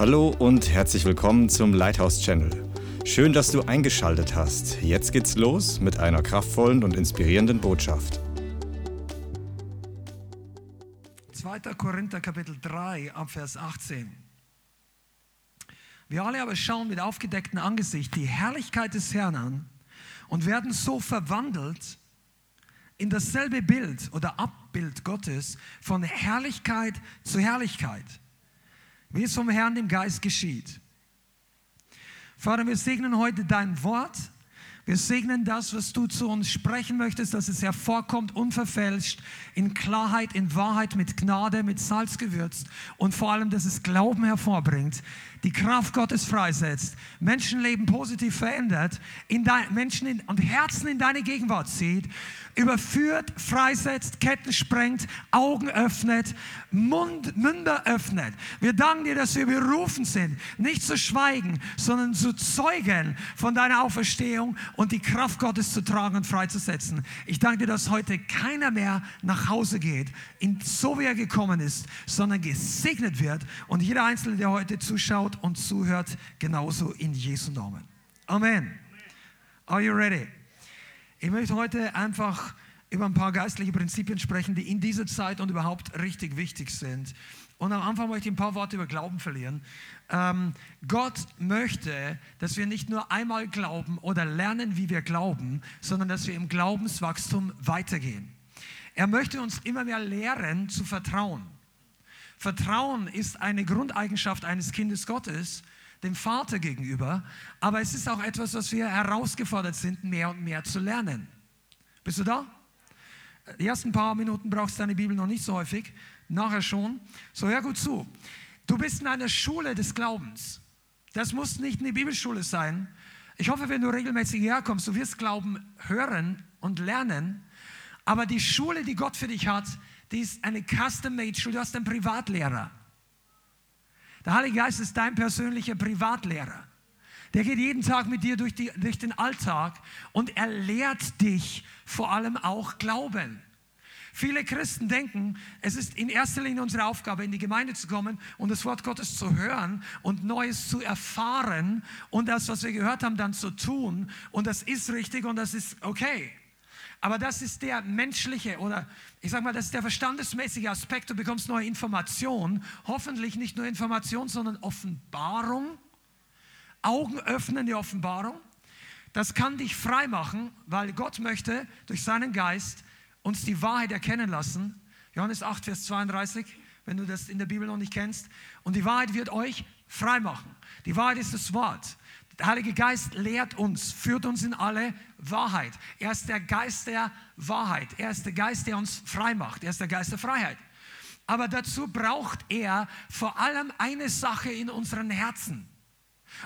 Hallo und herzlich willkommen zum Lighthouse Channel. Schön, dass du eingeschaltet hast. Jetzt geht's los mit einer kraftvollen und inspirierenden Botschaft. 2. Korinther Kapitel 3 ab Vers 18. Wir alle aber schauen mit aufgedecktem Angesicht die Herrlichkeit des Herrn an und werden so verwandelt in dasselbe Bild oder Abbild Gottes von Herrlichkeit zu Herrlichkeit, wie es vom Herrn im Geist geschieht. Vater, wir segnen heute dein Wort. Wir segnen das, was du zu uns sprechen möchtest, dass es hervorkommt, unverfälscht, in Klarheit, in Wahrheit, mit Gnade, mit Salz gewürzt und vor allem, dass es Glauben hervorbringt, die Kraft Gottes freisetzt, Menschenleben positiv verändert, in dein, Menschen in, und Herzen in deine Gegenwart zieht, überführt, freisetzt, Ketten sprengt, Augen öffnet, Mund, Münder öffnet. Wir danken dir, dass wir berufen sind, nicht zu schweigen, sondern zu zeugen von deiner Auferstehung und die Kraft Gottes zu tragen und freizusetzen. Ich danke dir, dass heute keiner mehr nach Hause geht, in, so wie er gekommen ist, sondern gesegnet wird und jeder Einzelne, der heute zuschaut, und zuhört, genauso in Jesu Namen. Amen. Are you ready? Ich möchte heute einfach über ein paar geistliche Prinzipien sprechen, die in dieser Zeit und überhaupt richtig wichtig sind. Und am Anfang möchte ich ein paar Worte über Glauben verlieren. Ähm, Gott möchte, dass wir nicht nur einmal glauben oder lernen, wie wir glauben, sondern dass wir im Glaubenswachstum weitergehen. Er möchte uns immer mehr lehren zu vertrauen. Vertrauen ist eine Grundeigenschaft eines Kindes Gottes, dem Vater gegenüber, aber es ist auch etwas, was wir herausgefordert sind, mehr und mehr zu lernen. Bist du da? Die ersten paar Minuten brauchst du deine Bibel noch nicht so häufig, nachher schon. So, hör gut zu. Du bist in einer Schule des Glaubens. Das muss nicht eine Bibelschule sein. Ich hoffe, wenn du regelmäßig herkommst, du wirst Glauben hören und lernen. Aber die Schule, die Gott für dich hat, die ist eine Custom-Made-Schule. Du hast einen Privatlehrer. Der Heilige Geist ist dein persönlicher Privatlehrer. Der geht jeden Tag mit dir durch, die, durch den Alltag und er lehrt dich vor allem auch Glauben. Viele Christen denken, es ist in erster Linie unsere Aufgabe, in die Gemeinde zu kommen und das Wort Gottes zu hören und Neues zu erfahren und das, was wir gehört haben, dann zu tun. Und das ist richtig und das ist okay. Aber das ist der menschliche oder ich sage mal, das ist der verstandesmäßige Aspekt. Du bekommst neue Informationen, hoffentlich nicht nur Information, sondern Offenbarung, augenöffnende Offenbarung. Das kann dich frei machen, weil Gott möchte durch seinen Geist uns die Wahrheit erkennen lassen. Johannes 8, Vers 32, wenn du das in der Bibel noch nicht kennst. Und die Wahrheit wird euch frei machen. Die Wahrheit ist das Wort. Der Heilige Geist lehrt uns, führt uns in alle Wahrheit. Er ist der Geist der Wahrheit. Er ist der Geist, der uns frei macht. Er ist der Geist der Freiheit. Aber dazu braucht er vor allem eine Sache in unseren Herzen.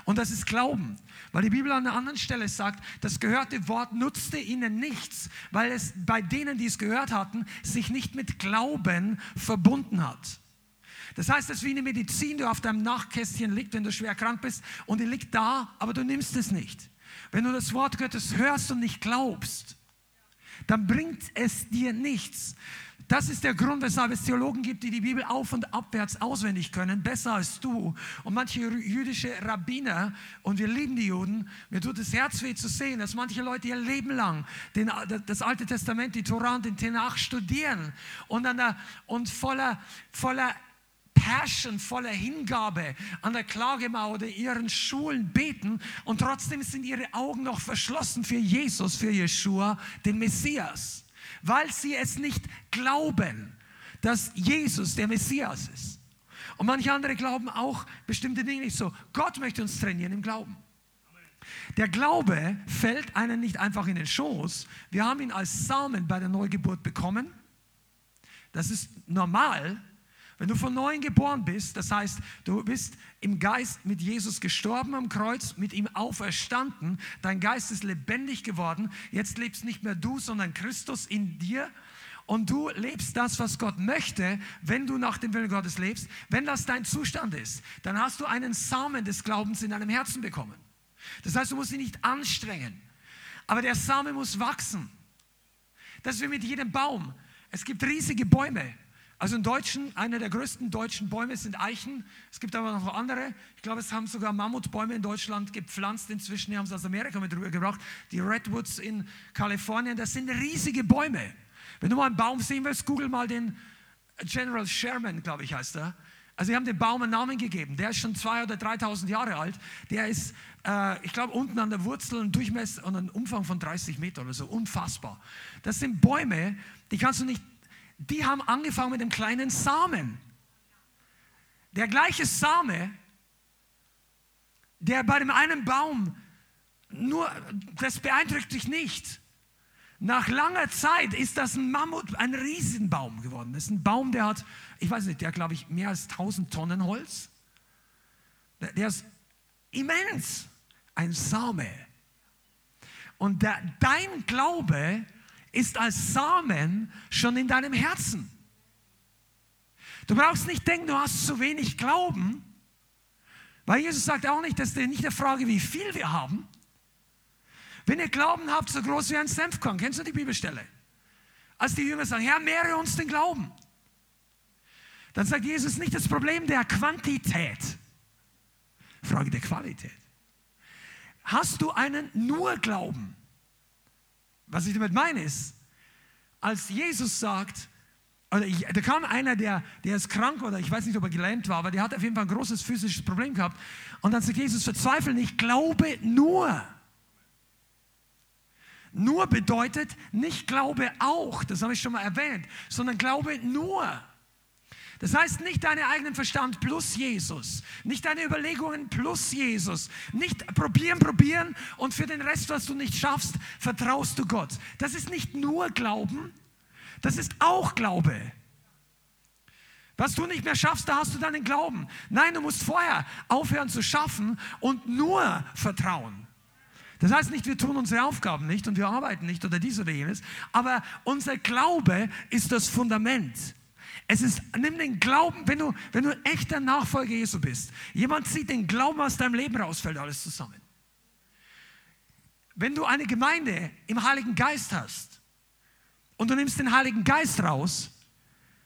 Und das ist Glauben. Weil die Bibel an einer anderen Stelle sagt, das gehörte Wort nutzte ihnen nichts, weil es bei denen, die es gehört hatten, sich nicht mit Glauben verbunden hat. Das heißt, es ist wie eine Medizin, die auf deinem Nachtkästchen liegt, wenn du schwer krank bist und die liegt da, aber du nimmst es nicht. Wenn du das Wort Gottes hörst und nicht glaubst, dann bringt es dir nichts. Das ist der Grund, weshalb es Theologen gibt, die die Bibel auf und abwärts auswendig können, besser als du. Und manche jüdische Rabbiner, und wir lieben die Juden, mir tut das Herz weh zu sehen, dass manche Leute ihr Leben lang den, das Alte Testament, die Torah und den Tenach studieren und, an der, und voller, voller Passion, voller Hingabe an der Klagemauer oder ihren Schulen beten und trotzdem sind ihre Augen noch verschlossen für Jesus, für Jeshua, den Messias, weil sie es nicht glauben, dass Jesus der Messias ist. Und manche andere glauben auch bestimmte Dinge nicht so. Gott möchte uns trainieren im Glauben. Der Glaube fällt einen nicht einfach in den Schoß. Wir haben ihn als Samen bei der Neugeburt bekommen. Das ist normal, wenn du von neuem geboren bist, das heißt, du bist im Geist mit Jesus gestorben am Kreuz, mit ihm auferstanden, dein Geist ist lebendig geworden, jetzt lebst nicht mehr du, sondern Christus in dir und du lebst das, was Gott möchte, wenn du nach dem Willen Gottes lebst, wenn das dein Zustand ist, dann hast du einen Samen des Glaubens in deinem Herzen bekommen. Das heißt, du musst ihn nicht anstrengen, aber der Same muss wachsen. Das ist wie mit jedem Baum. Es gibt riesige Bäume Also in Deutschen, einer der größten deutschen Bäume sind Eichen. Es gibt aber noch andere. Ich glaube, es haben sogar Mammutbäume in Deutschland gepflanzt inzwischen. Die haben es aus Amerika mit rübergebracht. Die Redwoods in Kalifornien, das sind riesige Bäume. Wenn du mal einen Baum sehen willst, google mal den General Sherman, glaube ich, heißt er. Also sie haben dem Baum einen Namen gegeben. Der ist schon 2.000 oder 3.000 Jahre alt. Der ist, äh, ich glaube, unten an der Wurzel ein Durchmesser und einen Umfang von 30 Metern oder so. Unfassbar. Das sind Bäume, die kannst du nicht, die haben angefangen mit einem kleinen Samen. Der gleiche Same, der bei dem einen Baum nur, das beeindruckt dich nicht. Nach langer Zeit ist das ein Mammut, ein Riesenbaum geworden. Das ist ein Baum, der hat, ich weiß nicht, der glaube ich mehr als 1000 Tonnen Holz. Der, der ist immens, ein Same. Und der, dein Glaube ist als Samen schon in deinem Herzen. Du brauchst nicht denken, du hast zu wenig Glauben, weil Jesus sagt auch nicht, dass ist nicht eine Frage, wie viel wir haben, wenn ihr Glauben habt, so groß wie ein Senfkorn, kennst du die Bibelstelle? Als die Jünger sagen, Herr, mehre uns den Glauben. Dann sagt Jesus nicht das Problem der Quantität, Frage der Qualität. Hast du einen nur Glauben? Was ich damit meine ist, als Jesus sagt, oder ich, da kam einer, der, der ist krank oder ich weiß nicht, ob er gelähmt war, aber der hat auf jeden Fall ein großes physisches Problem gehabt. Und dann sagt Jesus, verzweifle nicht, glaube nur. Nur bedeutet nicht Glaube auch, das habe ich schon mal erwähnt, sondern Glaube nur. Das heißt nicht deinen eigenen Verstand plus Jesus, nicht deine Überlegungen plus Jesus, nicht probieren, probieren und für den Rest, was du nicht schaffst, vertraust du Gott. Das ist nicht nur Glauben, das ist auch Glaube. Was du nicht mehr schaffst, da hast du deinen Glauben. Nein, du musst vorher aufhören zu schaffen und nur vertrauen. Das heißt nicht, wir tun unsere Aufgaben nicht und wir arbeiten nicht oder dies oder jenes, aber unser Glaube ist das Fundament. Es ist, nimm den Glauben, wenn du, wenn du echter Nachfolger Jesu bist. Jemand zieht den Glauben aus deinem Leben raus, fällt alles zusammen. Wenn du eine Gemeinde im Heiligen Geist hast und du nimmst den Heiligen Geist raus,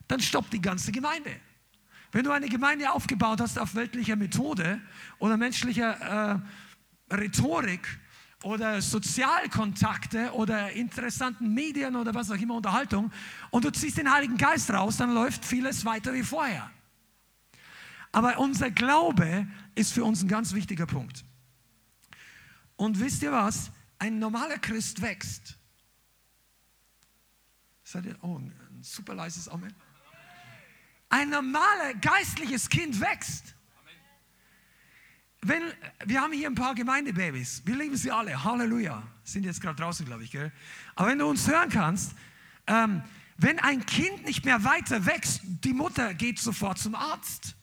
dann stoppt die ganze Gemeinde. Wenn du eine Gemeinde aufgebaut hast auf weltlicher Methode oder menschlicher äh, Rhetorik, oder Sozialkontakte oder interessanten Medien oder was auch immer, Unterhaltung, und du ziehst den Heiligen Geist raus, dann läuft vieles weiter wie vorher. Aber unser Glaube ist für uns ein ganz wichtiger Punkt. Und wisst ihr was? Ein normaler Christ wächst. Seid ihr, oh, ein super leises Amen. Ein normaler geistliches Kind wächst. Wenn, wir haben hier ein paar Gemeindebabys. Wir lieben sie alle. Halleluja. Sind jetzt gerade draußen, glaube ich. Gell? Aber wenn du uns hören kannst, ähm, wenn ein Kind nicht mehr weiter wächst, die Mutter geht sofort zum Arzt.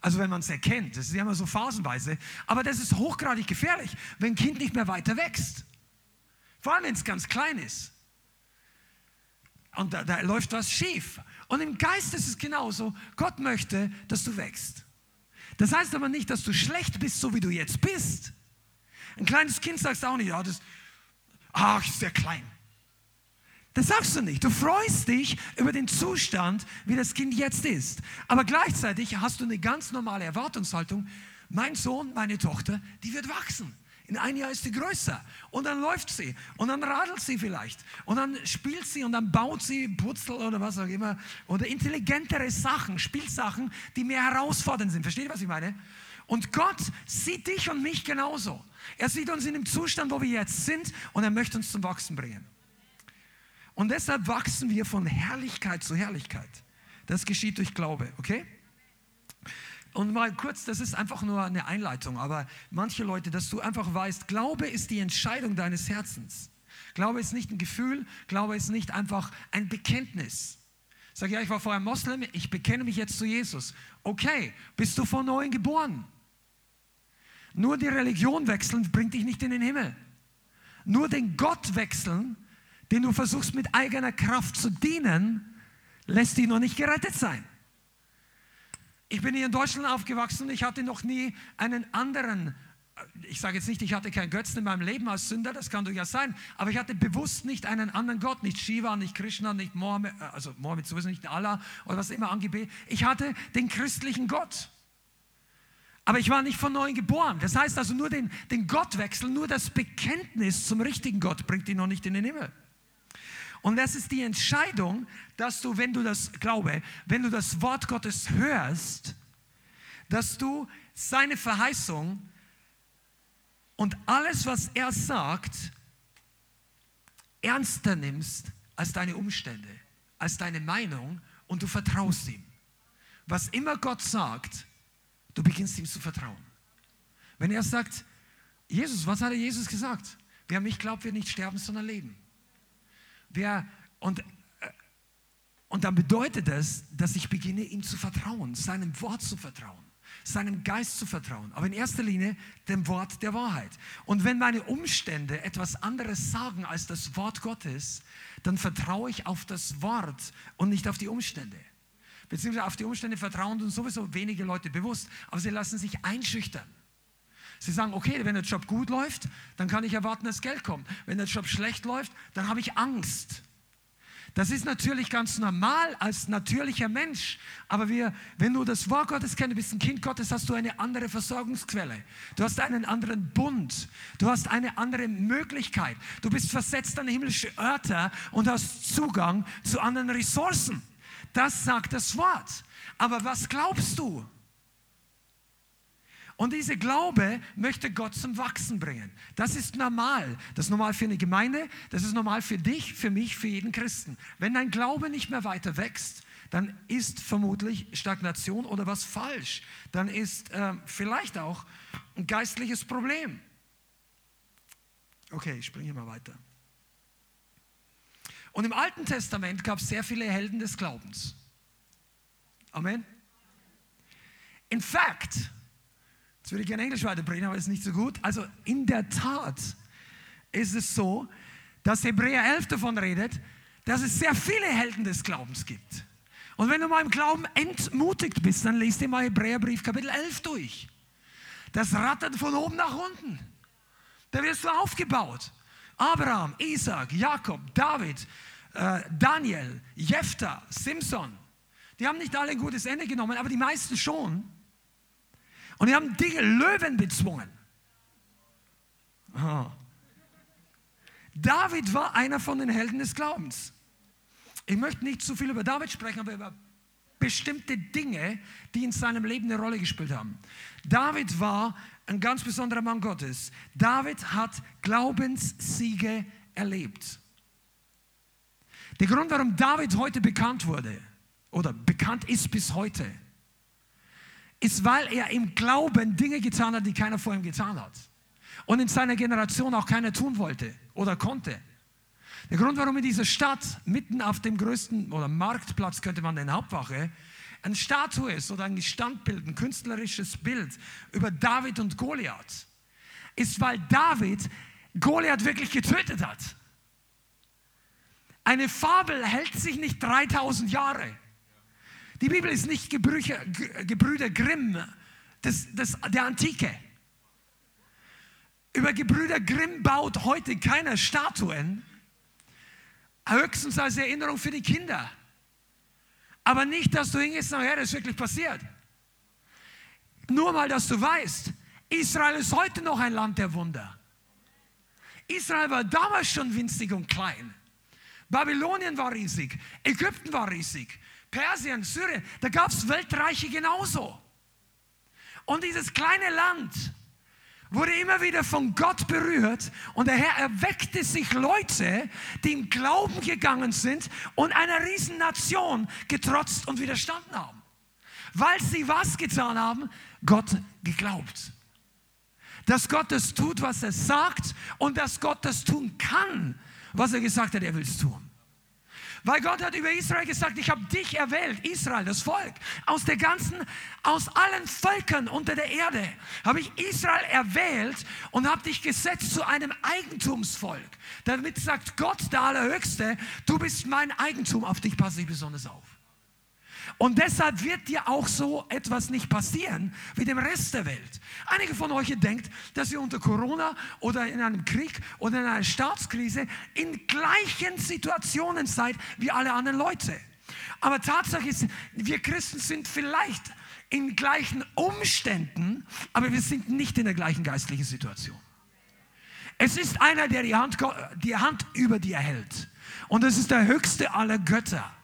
Also wenn man es erkennt, das ist ja immer so phasenweise. Aber das ist hochgradig gefährlich, wenn ein Kind nicht mehr weiter wächst. Vor allem, wenn es ganz klein ist. Und da, da läuft was schief. Und im Geist ist es genauso. Gott möchte, dass du wächst. Das heißt aber nicht, dass du schlecht bist, so wie du jetzt bist. Ein kleines Kind sagst auch nicht, ja, das, ach, ist sehr klein. Das sagst du nicht. Du freust dich über den Zustand, wie das Kind jetzt ist. Aber gleichzeitig hast du eine ganz normale Erwartungshaltung. Mein Sohn, meine Tochter, die wird wachsen. In einem Jahr ist sie größer und dann läuft sie und dann radelt sie vielleicht und dann spielt sie und dann baut sie Putzel oder was auch immer oder intelligentere Sachen, Spielsachen, die mehr herausfordernd sind. Versteht ihr, was ich meine? Und Gott sieht dich und mich genauso. Er sieht uns in dem Zustand, wo wir jetzt sind und er möchte uns zum Wachsen bringen. Und deshalb wachsen wir von Herrlichkeit zu Herrlichkeit. Das geschieht durch Glaube, okay? Und mal kurz, das ist einfach nur eine Einleitung, aber manche Leute, dass du einfach weißt, Glaube ist die Entscheidung deines Herzens. Glaube ist nicht ein Gefühl, Glaube ist nicht einfach ein Bekenntnis. Sag ja, ich war vorher Moslem, ich bekenne mich jetzt zu Jesus. Okay, bist du von neuem geboren? Nur die Religion wechseln bringt dich nicht in den Himmel. Nur den Gott wechseln, den du versuchst mit eigener Kraft zu dienen, lässt dich noch nicht gerettet sein. Ich bin hier in Deutschland aufgewachsen und ich hatte noch nie einen anderen ich sage jetzt nicht, ich hatte keinen Götzen in meinem Leben als Sünder, das kann durchaus sein, aber ich hatte bewusst nicht einen anderen Gott, nicht Shiva, nicht Krishna, nicht Mohammed, äh, also Mohammed sowieso nicht Allah oder was immer angebetet. Ich hatte den christlichen Gott. Aber ich war nicht von neuem geboren. Das heißt also nur den, den Gottwechsel, nur das Bekenntnis zum richtigen Gott bringt dich noch nicht in den Himmel. Und das ist die Entscheidung, dass du, wenn du das glaube, wenn du das Wort Gottes hörst, dass du seine Verheißung und alles, was er sagt, ernster nimmst als deine Umstände, als deine Meinung und du vertraust ihm. Was immer Gott sagt, du beginnst ihm zu vertrauen. Wenn er sagt, Jesus, was hat er Jesus gesagt? Wer mich glaubt, wird nicht sterben, sondern leben. Wer, und, äh, und dann bedeutet das, dass ich beginne, ihm zu vertrauen, seinem Wort zu vertrauen seinem Geist zu vertrauen, aber in erster Linie dem Wort der Wahrheit. Und wenn meine Umstände etwas anderes sagen als das Wort Gottes, dann vertraue ich auf das Wort und nicht auf die Umstände. Beziehungsweise auf die Umstände vertrauen uns sowieso wenige Leute bewusst, aber sie lassen sich einschüchtern. Sie sagen, okay, wenn der Job gut läuft, dann kann ich erwarten, dass Geld kommt. Wenn der Job schlecht läuft, dann habe ich Angst. Das ist natürlich ganz normal als natürlicher Mensch. Aber wir, wenn du das Wort Gottes kennst, du bist ein Kind Gottes, hast du eine andere Versorgungsquelle. Du hast einen anderen Bund. Du hast eine andere Möglichkeit. Du bist versetzt an himmlische Örter und hast Zugang zu anderen Ressourcen. Das sagt das Wort. Aber was glaubst du? Und diese Glaube möchte Gott zum Wachsen bringen. Das ist normal. Das ist normal für eine Gemeinde, das ist normal für dich, für mich, für jeden Christen. Wenn dein Glaube nicht mehr weiter wächst, dann ist vermutlich Stagnation oder was falsch. Dann ist äh, vielleicht auch ein geistliches Problem. Okay, ich springe mal weiter. Und im Alten Testament gab es sehr viele Helden des Glaubens. Amen. In fact, Jetzt würde ich gerne Englisch weiterbringen, aber ist nicht so gut. Also in der Tat ist es so, dass Hebräer 11 davon redet, dass es sehr viele Helden des Glaubens gibt. Und wenn du mal im Glauben entmutigt bist, dann lest dir mal Hebräerbrief Kapitel 11 durch. Das rattert von oben nach unten. Da wirst du aufgebaut. Abraham, Isaac, Jakob, David, äh, Daniel, Jephthah, Simson. Die haben nicht alle ein gutes Ende genommen, aber die meisten schon. Und die haben Dinge, Löwen bezwungen. Oh. David war einer von den Helden des Glaubens. Ich möchte nicht zu viel über David sprechen, aber über bestimmte Dinge, die in seinem Leben eine Rolle gespielt haben. David war ein ganz besonderer Mann Gottes. David hat Glaubenssiege erlebt. Der Grund, warum David heute bekannt wurde oder bekannt ist bis heute, ist, weil er im Glauben Dinge getan hat, die keiner vor ihm getan hat. Und in seiner Generation auch keiner tun wollte oder konnte. Der Grund, warum in dieser Stadt, mitten auf dem größten oder Marktplatz könnte man den Hauptwache, eine Statue ist oder ein Standbild, ein künstlerisches Bild über David und Goliath, ist, weil David Goliath wirklich getötet hat. Eine Fabel hält sich nicht 3000 Jahre. Die Bibel ist nicht Gebrüche, Gebrüder Grimm des, des, der Antike. Über Gebrüder Grimm baut heute keiner Statuen, höchstens als Erinnerung für die Kinder. Aber nicht, dass du hingehst und sagst, ja, das ist wirklich passiert. Nur mal, dass du weißt, Israel ist heute noch ein Land der Wunder. Israel war damals schon winzig und klein. Babylonien war riesig, Ägypten war riesig, Persien, Syrien, da gab es Weltreiche genauso. Und dieses kleine Land wurde immer wieder von Gott berührt und der Herr erweckte sich Leute, die im Glauben gegangen sind und einer riesen Nation getrotzt und widerstanden haben. Weil sie was getan haben? Gott geglaubt. Dass Gott das tut, was er sagt und dass Gott das tun kann, was er gesagt hat, er will es tun. Weil Gott hat über Israel gesagt, ich habe dich erwählt, Israel, das Volk, aus der ganzen, aus allen Völkern unter der Erde habe ich Israel erwählt und habe dich gesetzt zu einem Eigentumsvolk. Damit sagt Gott, der Allerhöchste, du bist mein Eigentum, auf dich passe ich besonders auf. Und deshalb wird dir auch so etwas nicht passieren wie dem Rest der Welt. Einige von euch denkt, dass ihr unter Corona oder in einem Krieg oder in einer Staatskrise in gleichen Situationen seid wie alle anderen Leute. Aber Tatsache ist, wir Christen sind vielleicht in gleichen Umständen, aber wir sind nicht in der gleichen geistlichen Situation. Es ist einer, der die Hand, die Hand über dir hält. Und es ist der höchste aller Götter.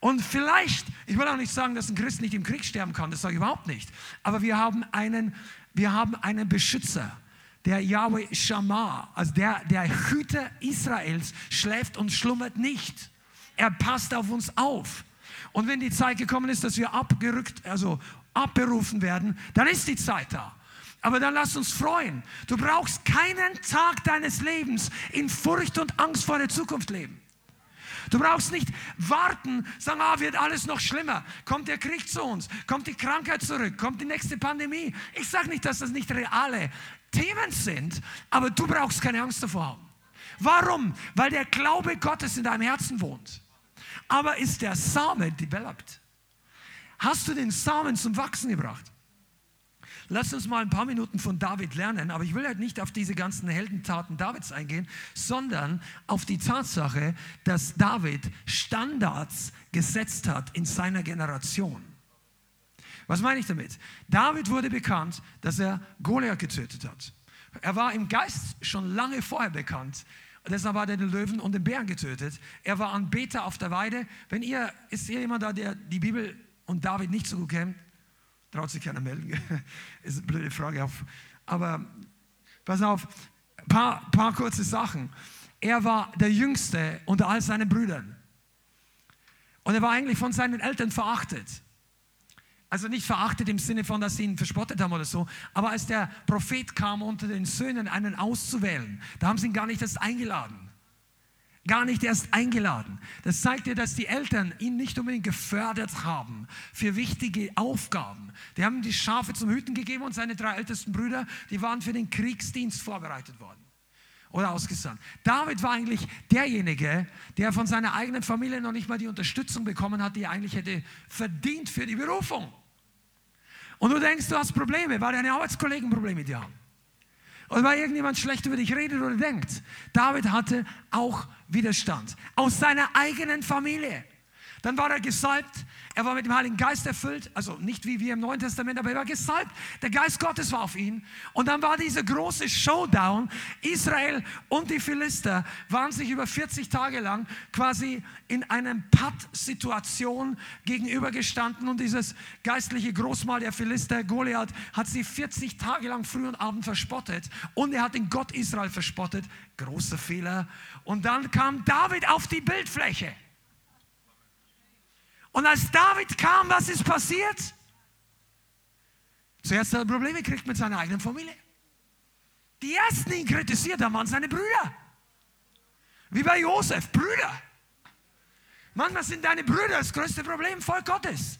Und vielleicht, ich will auch nicht sagen, dass ein Christ nicht im Krieg sterben kann, das sage ich überhaupt nicht. Aber wir haben einen, wir haben einen Beschützer, der Yahweh Shammah, also der, der Hüter Israels, schläft und schlummert nicht. Er passt auf uns auf. Und wenn die Zeit gekommen ist, dass wir abgerückt, also abberufen werden, dann ist die Zeit da. Aber dann lass uns freuen. Du brauchst keinen Tag deines Lebens in Furcht und Angst vor der Zukunft leben. Du brauchst nicht warten, sagen, ah, wird alles noch schlimmer. Kommt der Krieg zu uns? Kommt die Krankheit zurück? Kommt die nächste Pandemie? Ich sage nicht, dass das nicht reale Themen sind, aber du brauchst keine Angst davor haben. Warum? Weil der Glaube Gottes in deinem Herzen wohnt. Aber ist der Same developed? Hast du den Samen zum Wachsen gebracht? Lass uns mal ein paar Minuten von David lernen, aber ich will halt nicht auf diese ganzen Heldentaten Davids eingehen, sondern auf die Tatsache, dass David Standards gesetzt hat in seiner Generation. Was meine ich damit? David wurde bekannt, dass er Goliath getötet hat. Er war im Geist schon lange vorher bekannt. Deshalb hat er den Löwen und den Bären getötet. Er war Anbeter auf der Weide. Wenn ihr, ist hier jemand da, der die Bibel und David nicht so gut kennt? Traut sich keiner melden. ist eine blöde Frage. Aber pass auf, paar, paar kurze Sachen. Er war der Jüngste unter all seinen Brüdern. Und er war eigentlich von seinen Eltern verachtet. Also nicht verachtet im Sinne von, dass sie ihn verspottet haben oder so, aber als der Prophet kam, unter den Söhnen einen auszuwählen, da haben sie ihn gar nicht erst eingeladen gar nicht erst eingeladen. Das zeigt dir, dass die Eltern ihn nicht unbedingt gefördert haben für wichtige Aufgaben. Die haben die Schafe zum Hüten gegeben und seine drei ältesten Brüder, die waren für den Kriegsdienst vorbereitet worden oder ausgesandt. David war eigentlich derjenige, der von seiner eigenen Familie noch nicht mal die Unterstützung bekommen hat, die er eigentlich hätte verdient für die Berufung. Und du denkst, du hast Probleme, weil deine Arbeitskollegen Probleme mit dir haben. Oder weil irgendjemand schlecht über dich redet oder denkt. David hatte auch Widerstand aus seiner eigenen Familie. Dann war er gesalbt, er war mit dem Heiligen Geist erfüllt, also nicht wie wir im Neuen Testament, aber er war gesalbt. Der Geist Gottes war auf ihn. Und dann war dieser große Showdown. Israel und die Philister waren sich über 40 Tage lang quasi in einer Patt-Situation gegenübergestanden. Und dieses geistliche Großmal der Philister, Goliath, hat sie 40 Tage lang früh und abend verspottet. Und er hat den Gott Israel verspottet. Großer Fehler. Und dann kam David auf die Bildfläche. Und als David kam, was ist passiert? Zuerst hat er Probleme gekriegt mit seiner eigenen Familie. Die ersten, die ihn kritisiert haben, waren seine Brüder. Wie bei Josef, Brüder. Manchmal sind deine Brüder das größte Problem, Volk Gottes.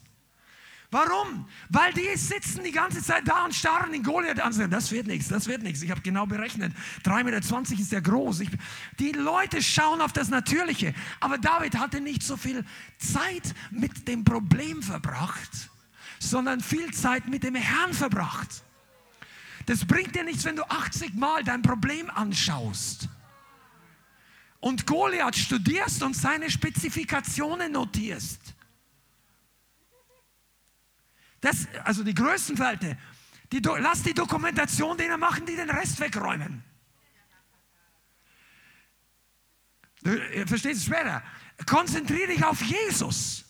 Warum? Weil die sitzen die ganze Zeit da und starren den Goliath an. Das wird nichts, das wird nichts. Ich habe genau berechnet. 3,20 Meter ist der groß. Ich, die Leute schauen auf das Natürliche. Aber David hatte nicht so viel Zeit mit dem Problem verbracht, sondern viel Zeit mit dem Herrn verbracht. Das bringt dir nichts, wenn du 80 Mal dein Problem anschaust und Goliath studierst und seine Spezifikationen notierst. Das, also die Größenverhältnisse. Die, lass die Dokumentation denen machen, die den Rest wegräumen. Du verstehst es später. Konzentriere dich auf Jesus.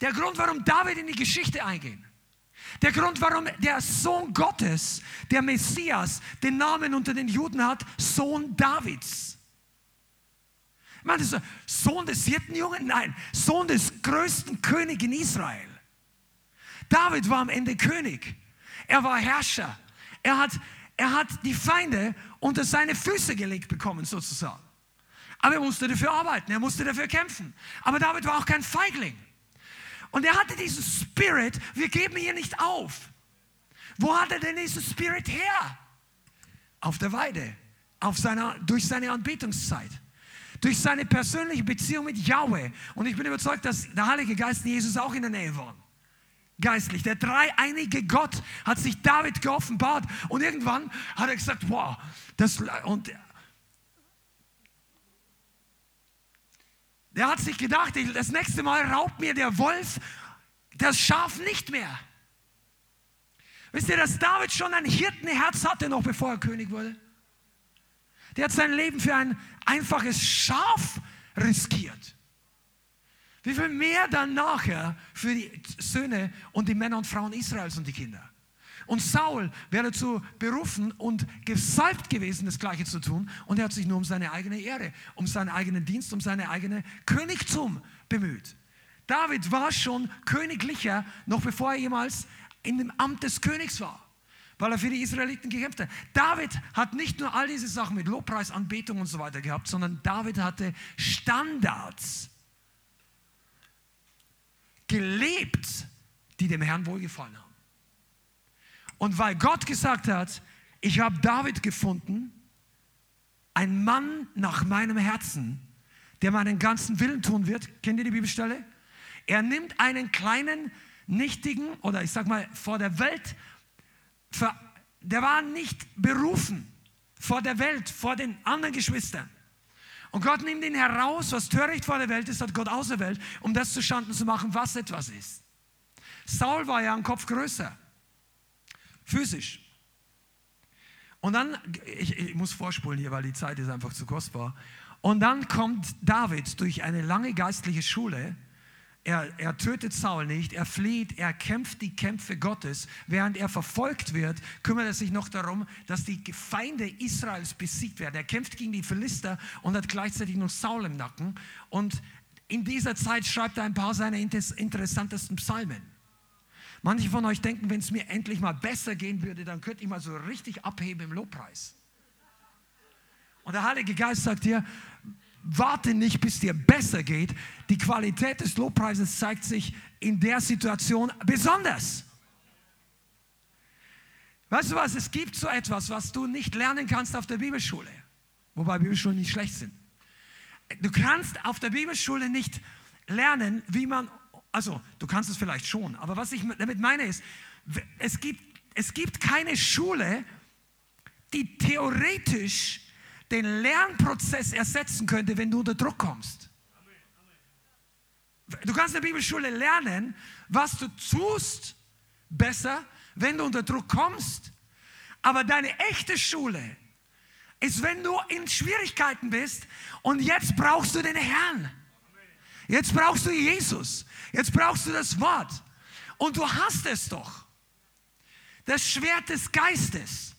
Der Grund, warum David in die Geschichte eingeht. Der Grund, warum der Sohn Gottes, der Messias, den Namen unter den Juden hat, Sohn Davids. Ich meine, Sohn des Hirtenjungen? Nein, Sohn des größten Königs in Israel. David war am Ende König. Er war Herrscher. Er hat, er hat die Feinde unter seine Füße gelegt bekommen, sozusagen. Aber er musste dafür arbeiten, er musste dafür kämpfen. Aber David war auch kein Feigling. Und er hatte diesen Spirit, wir geben hier nicht auf. Wo hat er denn diesen Spirit her? Auf der Weide, auf seiner, durch seine Anbetungszeit. durch seine persönliche Beziehung mit Yahweh. Und ich bin überzeugt, dass der Heilige Geist und Jesus auch in der Nähe waren. Geistlich. Der dreieinige Gott hat sich David geoffenbart und irgendwann hat er gesagt, wow, das, und der hat sich gedacht, das nächste Mal raubt mir der Wolf das Schaf nicht mehr. Wisst ihr, dass David schon ein Hirtenherz hatte, noch bevor er König wurde? Der hat sein Leben für ein einfaches Schaf riskiert. Wie viel mehr dann nachher für die Söhne und die Männer und Frauen Israels und die Kinder? Und Saul wäre dazu berufen und gesalbt gewesen, das Gleiche zu tun. Und er hat sich nur um seine eigene Ehre, um seinen eigenen Dienst, um seine eigene Königtum bemüht. David war schon königlicher, noch bevor er jemals in dem Amt des Königs war, weil er für die Israeliten gekämpft hat. David hat nicht nur all diese Sachen mit Lobpreis, Anbetung und so weiter gehabt, sondern David hatte Standards gelebt, die dem Herrn wohlgefallen haben. Und weil Gott gesagt hat, ich habe David gefunden, ein Mann nach meinem Herzen, der meinen ganzen Willen tun wird. Kennt ihr die Bibelstelle? Er nimmt einen kleinen nichtigen oder ich sag mal vor der Welt, der war nicht berufen vor der Welt, vor den anderen Geschwistern. Und Gott nimmt ihn heraus, was töricht vor der Welt ist, hat Gott auserwählt, um das zustande zu machen, was etwas ist. Saul war ja ein Kopf größer, physisch. Und dann, ich, ich muss vorspulen hier, weil die Zeit ist einfach zu kostbar. Und dann kommt David durch eine lange geistliche Schule er, er tötet Saul nicht, er flieht, er kämpft die Kämpfe Gottes. Während er verfolgt wird, kümmert er sich noch darum, dass die Feinde Israels besiegt werden. Er kämpft gegen die Philister und hat gleichzeitig noch Saul im Nacken. Und in dieser Zeit schreibt er ein paar seiner interessantesten Psalmen. Manche von euch denken, wenn es mir endlich mal besser gehen würde, dann könnte ich mal so richtig abheben im Lobpreis. Und der Heilige Geist sagt dir, warte nicht, bis dir besser geht. Die Qualität des Lobpreises zeigt sich in der Situation besonders. Weißt du was, es gibt so etwas, was du nicht lernen kannst auf der Bibelschule. Wobei Bibelschulen nicht schlecht sind. Du kannst auf der Bibelschule nicht lernen, wie man, also du kannst es vielleicht schon, aber was ich damit meine ist, es gibt, es gibt keine Schule, die theoretisch den Lernprozess ersetzen könnte, wenn du unter Druck kommst. Du kannst in der Bibelschule lernen, was du tust, besser, wenn du unter Druck kommst. Aber deine echte Schule ist, wenn du in Schwierigkeiten bist und jetzt brauchst du den Herrn. Jetzt brauchst du Jesus. Jetzt brauchst du das Wort. Und du hast es doch. Das Schwert des Geistes.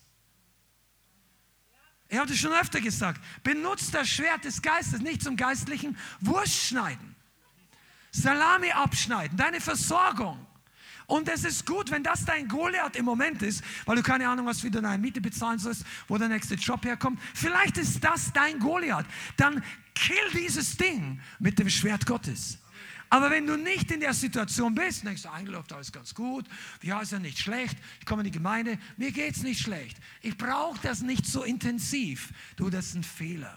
Ich habe das schon öfter gesagt. Benutzt das Schwert des Geistes nicht zum geistlichen Wurst schneiden. Salami abschneiden, deine Versorgung. Und es ist gut, wenn das dein Goliath im Moment ist, weil du keine Ahnung hast, wie du deine Miete bezahlen sollst, wo der nächste Job herkommt. Vielleicht ist das dein Goliath. Dann kill dieses Ding mit dem Schwert Gottes. Aber wenn du nicht in der Situation bist, denkst du, eigentlich läuft alles ganz gut, ja, ist ja nicht schlecht, ich komme in die Gemeinde, mir geht es nicht schlecht. Ich brauche das nicht so intensiv. Du, das ist ein Fehler.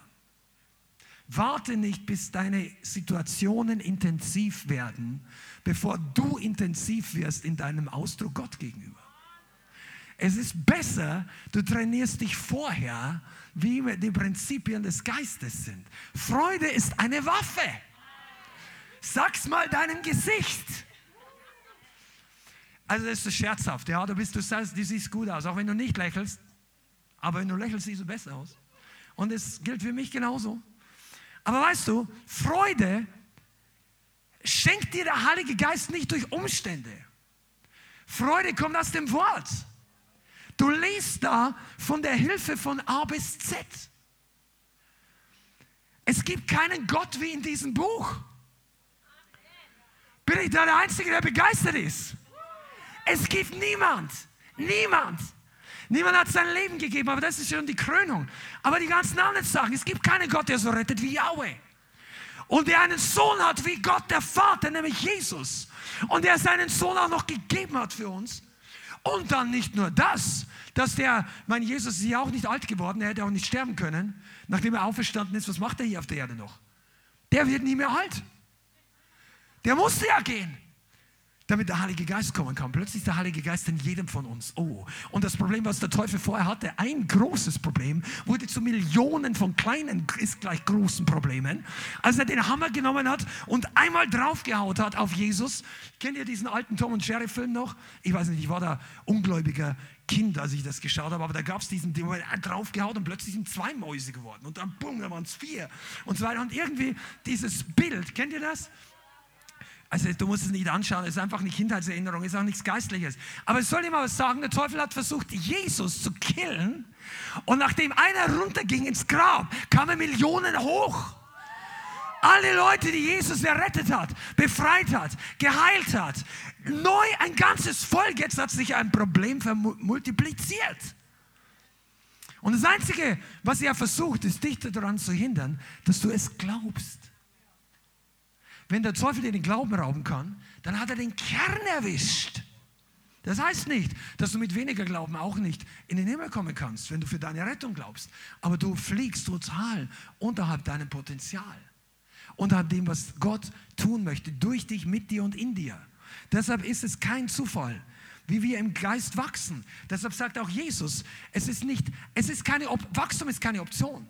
Warte nicht, bis deine Situationen intensiv werden, bevor du intensiv wirst in deinem Ausdruck Gott gegenüber. Es ist besser, du trainierst dich vorher, wie die Prinzipien des Geistes sind. Freude ist eine Waffe. Sag's mal deinem Gesicht. Also das ist scherzhaft, ja. Du bist, du sagst, du siehst gut aus, auch wenn du nicht lächelst. Aber wenn du lächelst, siehst du besser aus. Und es gilt für mich genauso. Aber weißt du, Freude schenkt dir der Heilige Geist nicht durch Umstände. Freude kommt aus dem Wort. Du liest da von der Hilfe von A bis Z. Es gibt keinen Gott wie in diesem Buch. Bin ich da der Einzige, der begeistert ist? Es gibt niemand, niemand. Niemand hat sein Leben gegeben, aber das ist schon die Krönung. Aber die ganzen anderen Sachen, es gibt keinen Gott, der so rettet wie Yahweh. Und der einen Sohn hat wie Gott der Vater, nämlich Jesus. Und der seinen Sohn auch noch gegeben hat für uns. Und dann nicht nur das, dass der, mein Jesus ist ja auch nicht alt geworden, er hätte auch nicht sterben können, nachdem er auferstanden ist. Was macht er hier auf der Erde noch? Der wird nie mehr alt. Der musste ja gehen damit der Heilige Geist kommen kann. Plötzlich ist der Heilige Geist in jedem von uns. Oh. Und das Problem, was der Teufel vorher hatte, ein großes Problem, wurde zu Millionen von kleinen, ist gleich großen Problemen. Als er den Hammer genommen hat und einmal draufgehaut hat auf Jesus. Kennt ihr diesen alten Tom und Jerry Film noch? Ich weiß nicht, ich war da ungläubiger Kind, als ich das geschaut habe, aber da gab es diesen, den draufgehaut und plötzlich sind zwei Mäuse geworden. Und dann, bumm, da waren es vier und so weiter. Und irgendwie dieses Bild, kennt ihr das? Also du musst es nicht anschauen, es ist einfach eine Kindheitserinnerung, es ist auch nichts Geistliches. Aber ich soll dir mal was sagen, der Teufel hat versucht, Jesus zu killen. Und nachdem einer runterging ins Grab, kamen Millionen hoch. Alle Leute, die Jesus errettet hat, befreit hat, geheilt hat. Neu ein ganzes Volk, jetzt hat sich ein Problem vermultipliziert. Und das Einzige, was er versucht, ist dich daran zu hindern, dass du es glaubst. Wenn der Teufel dir den Glauben rauben kann, dann hat er den Kern erwischt. Das heißt nicht, dass du mit weniger Glauben auch nicht in den Himmel kommen kannst, wenn du für deine Rettung glaubst. Aber du fliegst total unterhalb deinem Potenzial. Unterhalb dem, was Gott tun möchte, durch dich, mit dir und in dir. Deshalb ist es kein Zufall, wie wir im Geist wachsen. Deshalb sagt auch Jesus, es ist nicht, es ist keine, Wachstum ist keine Option.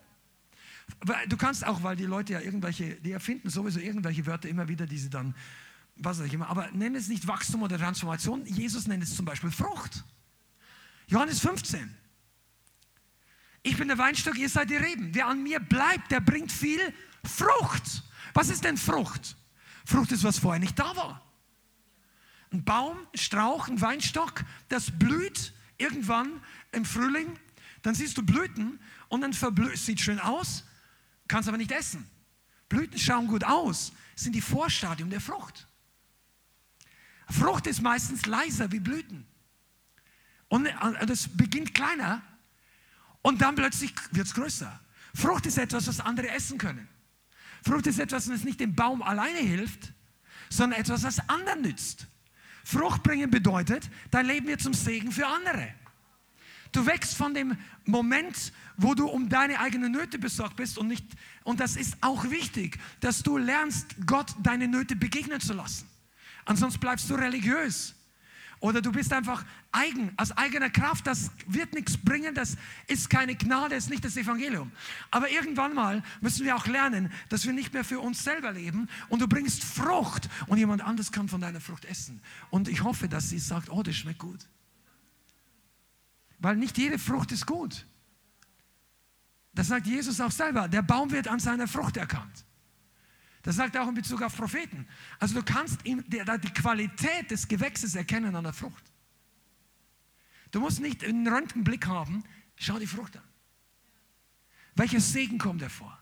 Du kannst auch, weil die Leute ja irgendwelche, die erfinden sowieso irgendwelche Wörter immer wieder, die sie dann, was weiß ich immer, aber nenn es nicht Wachstum oder Transformation. Jesus nennt es zum Beispiel Frucht. Johannes 15. Ich bin der Weinstock, ihr seid die Reben. Wer an mir bleibt, der bringt viel Frucht. Was ist denn Frucht? Frucht ist, was vorher nicht da war. Ein Baum, ein Strauch, ein Weinstock, das blüht irgendwann im Frühling. Dann siehst du Blüten und dann verblüht, sieht schön aus, kannst aber nicht essen. Blüten schauen gut aus, sind die Vorstadium der Frucht. Frucht ist meistens leiser wie Blüten. Und äh, das beginnt kleiner und dann plötzlich wird es größer. Frucht ist etwas, was andere essen können. Frucht ist etwas, was nicht dem Baum alleine hilft, sondern etwas, was anderen nützt. Frucht bringen bedeutet, dein Leben wird zum Segen für andere. Du wächst von dem Moment, wo du um deine eigenen Nöte besorgt bist und nicht, und das ist auch wichtig, dass du lernst, Gott deine Nöte begegnen zu lassen. Ansonsten bleibst du religiös. Oder du bist einfach eigen, aus eigener Kraft. Das wird nichts bringen, das ist keine Gnade, das ist nicht das Evangelium. Aber irgendwann mal müssen wir auch lernen, dass wir nicht mehr für uns selber leben und du bringst Frucht und jemand anderes kann von deiner Frucht essen. Und ich hoffe, dass sie sagt, oh, das schmeckt gut. Weil nicht jede Frucht ist gut. Das sagt Jesus auch selber. Der Baum wird an seiner Frucht erkannt. Das sagt er auch in Bezug auf Propheten. Also du kannst die Qualität des Gewächses erkennen an der Frucht. Du musst nicht einen Röntgenblick haben, schau die Frucht an. Welcher Segen kommt hervor?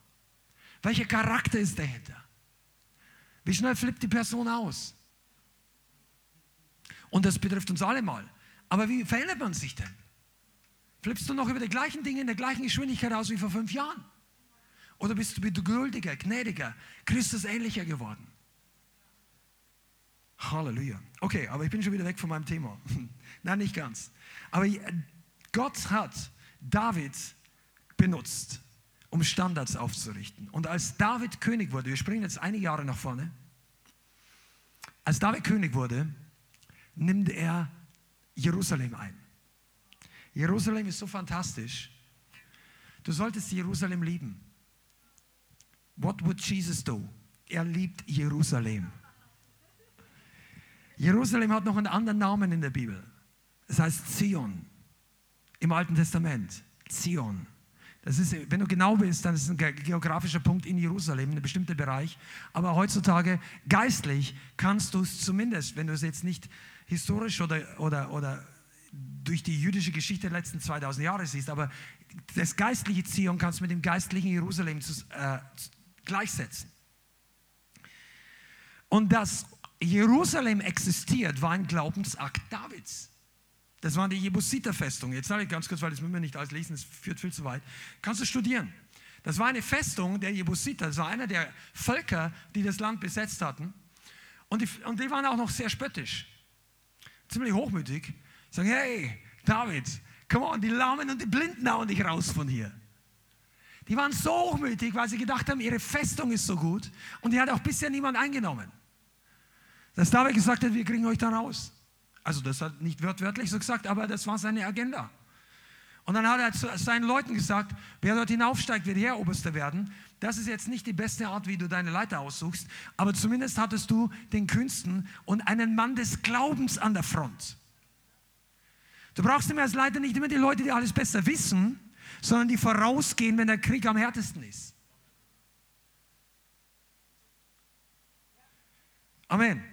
Welcher Charakter ist dahinter? Wie schnell flippt die Person aus? Und das betrifft uns alle mal. Aber wie verändert man sich denn? Flippst du noch über die gleichen Dinge in der gleichen Geschwindigkeit aus wie vor fünf Jahren? Oder bist du geduldiger, gnädiger, Christus ähnlicher geworden? Halleluja. Okay, aber ich bin schon wieder weg von meinem Thema. Nein, nicht ganz. Aber Gott hat David benutzt, um Standards aufzurichten. Und als David König wurde, wir springen jetzt einige Jahre nach vorne, als David König wurde, nimmt er Jerusalem ein. Jerusalem ist so fantastisch. Du solltest Jerusalem lieben. What would Jesus do? Er liebt Jerusalem. Jerusalem hat noch einen anderen Namen in der Bibel. Es heißt Zion. Im Alten Testament. Zion. Das ist, wenn du genau bist, dann ist es ein geografischer Punkt in Jerusalem, ein bestimmter Bereich. Aber heutzutage geistlich kannst du es zumindest, wenn du es jetzt nicht historisch oder, oder, oder durch die jüdische Geschichte der letzten 2000 Jahre siehst, aber das geistliche Zion kannst du mit dem geistlichen Jerusalem äh, gleichsetzen. Und dass Jerusalem existiert, war ein Glaubensakt Davids. Das war die Jebusiter-Festung. Jetzt sage ich ganz kurz, weil das müssen wir nicht alles lesen, das führt viel zu weit. Kannst du studieren. Das war eine Festung der Jebusiter. Das war einer der Völker, die das Land besetzt hatten. Und die, und die waren auch noch sehr spöttisch. Ziemlich hochmütig. Sagen, hey, David, come on, die Lahmen und die Blinden hauen dich raus von hier. Die waren so hochmütig, weil sie gedacht haben, ihre Festung ist so gut und die hat auch bisher niemand eingenommen. Dass David gesagt hat, wir kriegen euch da raus. Also das hat nicht wörtlich so gesagt, aber das war seine Agenda. Und dann hat er zu seinen Leuten gesagt, wer dort hinaufsteigt, wird Heeroberster werden. Das ist jetzt nicht die beste Art, wie du deine Leiter aussuchst, aber zumindest hattest du den Künsten und einen Mann des Glaubens an der Front. Du brauchst nämlich als Leiter nicht immer die Leute, die alles besser wissen, sondern die vorausgehen, wenn der Krieg am härtesten ist. Amen.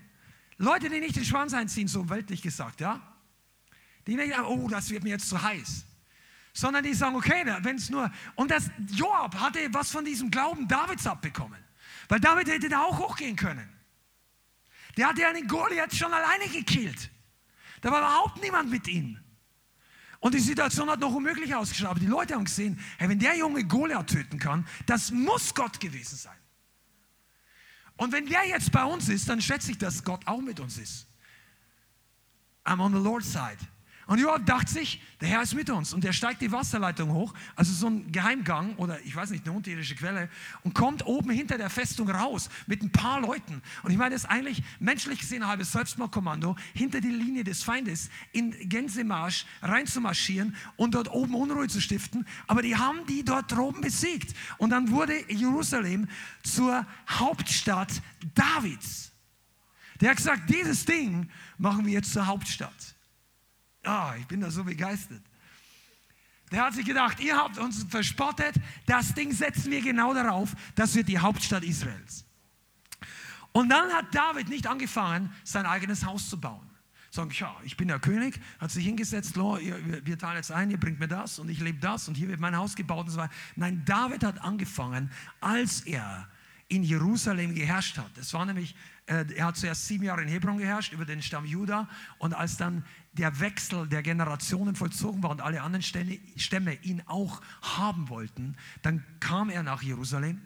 Leute, die nicht den Schwanz einziehen, so weltlich gesagt, ja? Die nicht, oh, das wird mir jetzt zu heiß. Sondern die sagen, okay, wenn es nur. Und das, Joab hatte was von diesem Glauben Davids abbekommen. Weil David hätte da auch hochgehen können. Der hatte ja den Goliath schon alleine gekillt. Da war überhaupt niemand mit ihm. Und die Situation hat noch unmöglich ausgeschaut. Aber die Leute haben gesehen, hey, wenn der Junge Goliath töten kann, das muss Gott gewesen sein. Und wenn der jetzt bei uns ist, dann schätze ich, dass Gott auch mit uns ist. I'm on the Lord's side. Und Joab dachte sich, der Herr ist mit uns. Und er steigt die Wasserleitung hoch, also so ein Geheimgang oder ich weiß nicht, eine unterirdische Quelle, und kommt oben hinter der Festung raus mit ein paar Leuten. Und ich meine, das ist eigentlich menschlich gesehen ein halbes Selbstmordkommando, hinter die Linie des Feindes in Gänsemarsch reinzumarschieren und dort oben Unruhe zu stiften. Aber die haben die dort oben besiegt. Und dann wurde Jerusalem zur Hauptstadt Davids. Der hat gesagt, dieses Ding machen wir jetzt zur Hauptstadt. Ah, ich bin da so begeistert. Der hat sich gedacht, ihr habt uns verspottet, das Ding setzen wir genau darauf, das wird die Hauptstadt Israels. Und dann hat David nicht angefangen, sein eigenes Haus zu bauen. Sagen, ja, ich bin der König, hat sich hingesetzt, wir teilen jetzt ein, ihr bringt mir das und ich lebe das und hier wird mein Haus gebaut und so weiter. Nein, David hat angefangen, als er in Jerusalem geherrscht hat. Das war nämlich, er hat zuerst sieben Jahre in Hebron geherrscht, über den Stamm Juda. Und als dann der Wechsel der Generationen vollzogen war und alle anderen Stämme ihn auch haben wollten, dann kam er nach Jerusalem.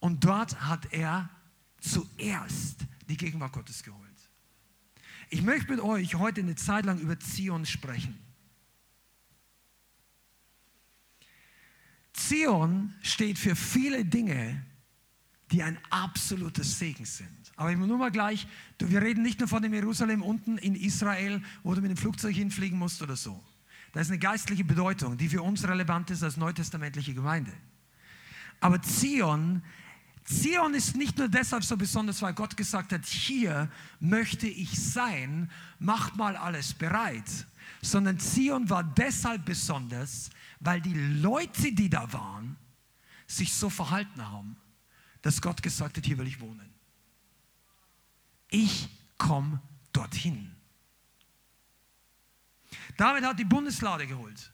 Und dort hat er zuerst die Gegenwart Gottes geholt. Ich möchte mit euch heute eine Zeit lang über Zion sprechen. Zion steht für viele Dinge, die ein absolutes Segen sind. Aber ich muss nur mal gleich, wir reden nicht nur von dem Jerusalem unten in Israel, wo du mit dem Flugzeug hinfliegen musst oder so. Da ist eine geistliche Bedeutung, die für uns relevant ist als neutestamentliche Gemeinde. Aber Zion, Zion ist nicht nur deshalb so besonders, weil Gott gesagt hat, hier möchte ich sein, macht mal alles bereit, sondern Zion war deshalb besonders, weil die Leute, die da waren, sich so verhalten haben dass Gott gesagt hat, hier will ich wohnen. Ich komme dorthin. David hat die Bundeslade geholt.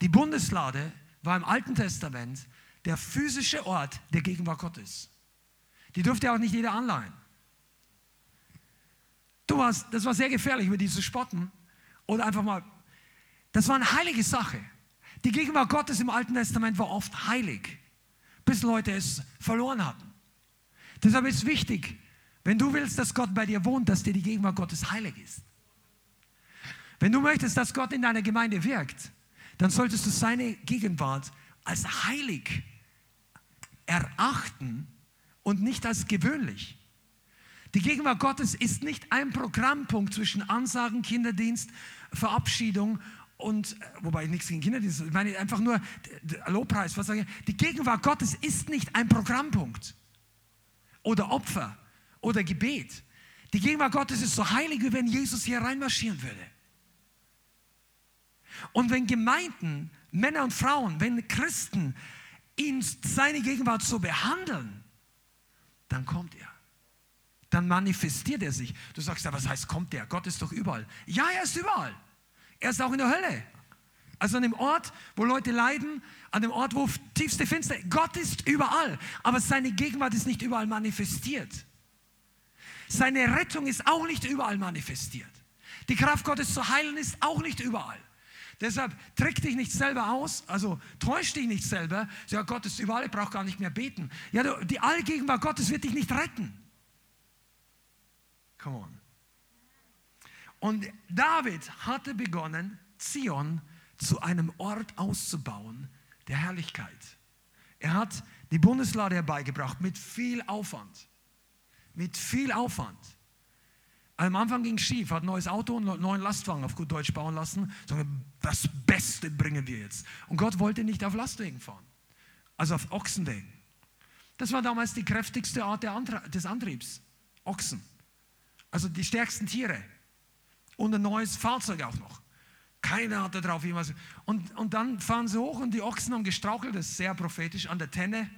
Die Bundeslade war im Alten Testament der physische Ort der Gegenwart Gottes. Die durfte auch nicht jeder anleihen. Du warst, das war sehr gefährlich, über die zu spotten oder einfach mal. Das war eine heilige Sache. Die Gegenwart Gottes im Alten Testament war oft heilig bis Leute es verloren hatten. Deshalb ist wichtig, wenn du willst, dass Gott bei dir wohnt, dass dir die Gegenwart Gottes heilig ist. Wenn du möchtest, dass Gott in deiner Gemeinde wirkt, dann solltest du seine Gegenwart als heilig erachten und nicht als gewöhnlich. Die Gegenwart Gottes ist nicht ein Programmpunkt zwischen Ansagen, Kinderdienst, Verabschiedung und, äh, wobei ich nichts gegen Kinderdienst, ich meine einfach nur Lobpreis, was sage ich? Die Gegenwart Gottes ist nicht ein Programmpunkt oder Opfer oder Gebet. Die Gegenwart Gottes ist so heilig, wie wenn Jesus hier reinmarschieren würde. Und wenn Gemeinden, Männer und Frauen, wenn Christen ihn seine Gegenwart so behandeln, dann kommt er. Dann manifestiert er sich. Du sagst ja, was heißt kommt er? Gott ist doch überall. Ja, er ist überall. Er ist auch in der Hölle. Also an dem Ort, wo Leute leiden, an dem Ort, wo tiefste Finster. Gott ist überall, aber seine Gegenwart ist nicht überall manifestiert. Seine Rettung ist auch nicht überall manifestiert. Die Kraft Gottes zu heilen ist auch nicht überall. Deshalb trick dich nicht selber aus, also täusch dich nicht selber. Ja, Gott ist überall, ich brauche gar nicht mehr beten. Ja, die Allgegenwart Gottes wird dich nicht retten. Come on. Und David hatte begonnen, Zion zu einem Ort auszubauen der Herrlichkeit. Er hat die Bundeslade herbeigebracht mit viel Aufwand. Mit viel Aufwand. Am Anfang ging es schief, hat ein neues Auto und einen neuen Lastwagen auf gut Deutsch bauen lassen. Sagen, das Beste bringen wir jetzt. Und Gott wollte nicht auf Lastwagen fahren, also auf Ochsenwegen. Das war damals die kräftigste Art des Antriebs. Ochsen. Also die stärksten Tiere. Und ein neues Fahrzeug auch noch. Keiner hatte drauf jemals. Und, und dann fahren sie hoch und die Ochsen haben gestrauchelt, das ist sehr prophetisch, an der Tenne.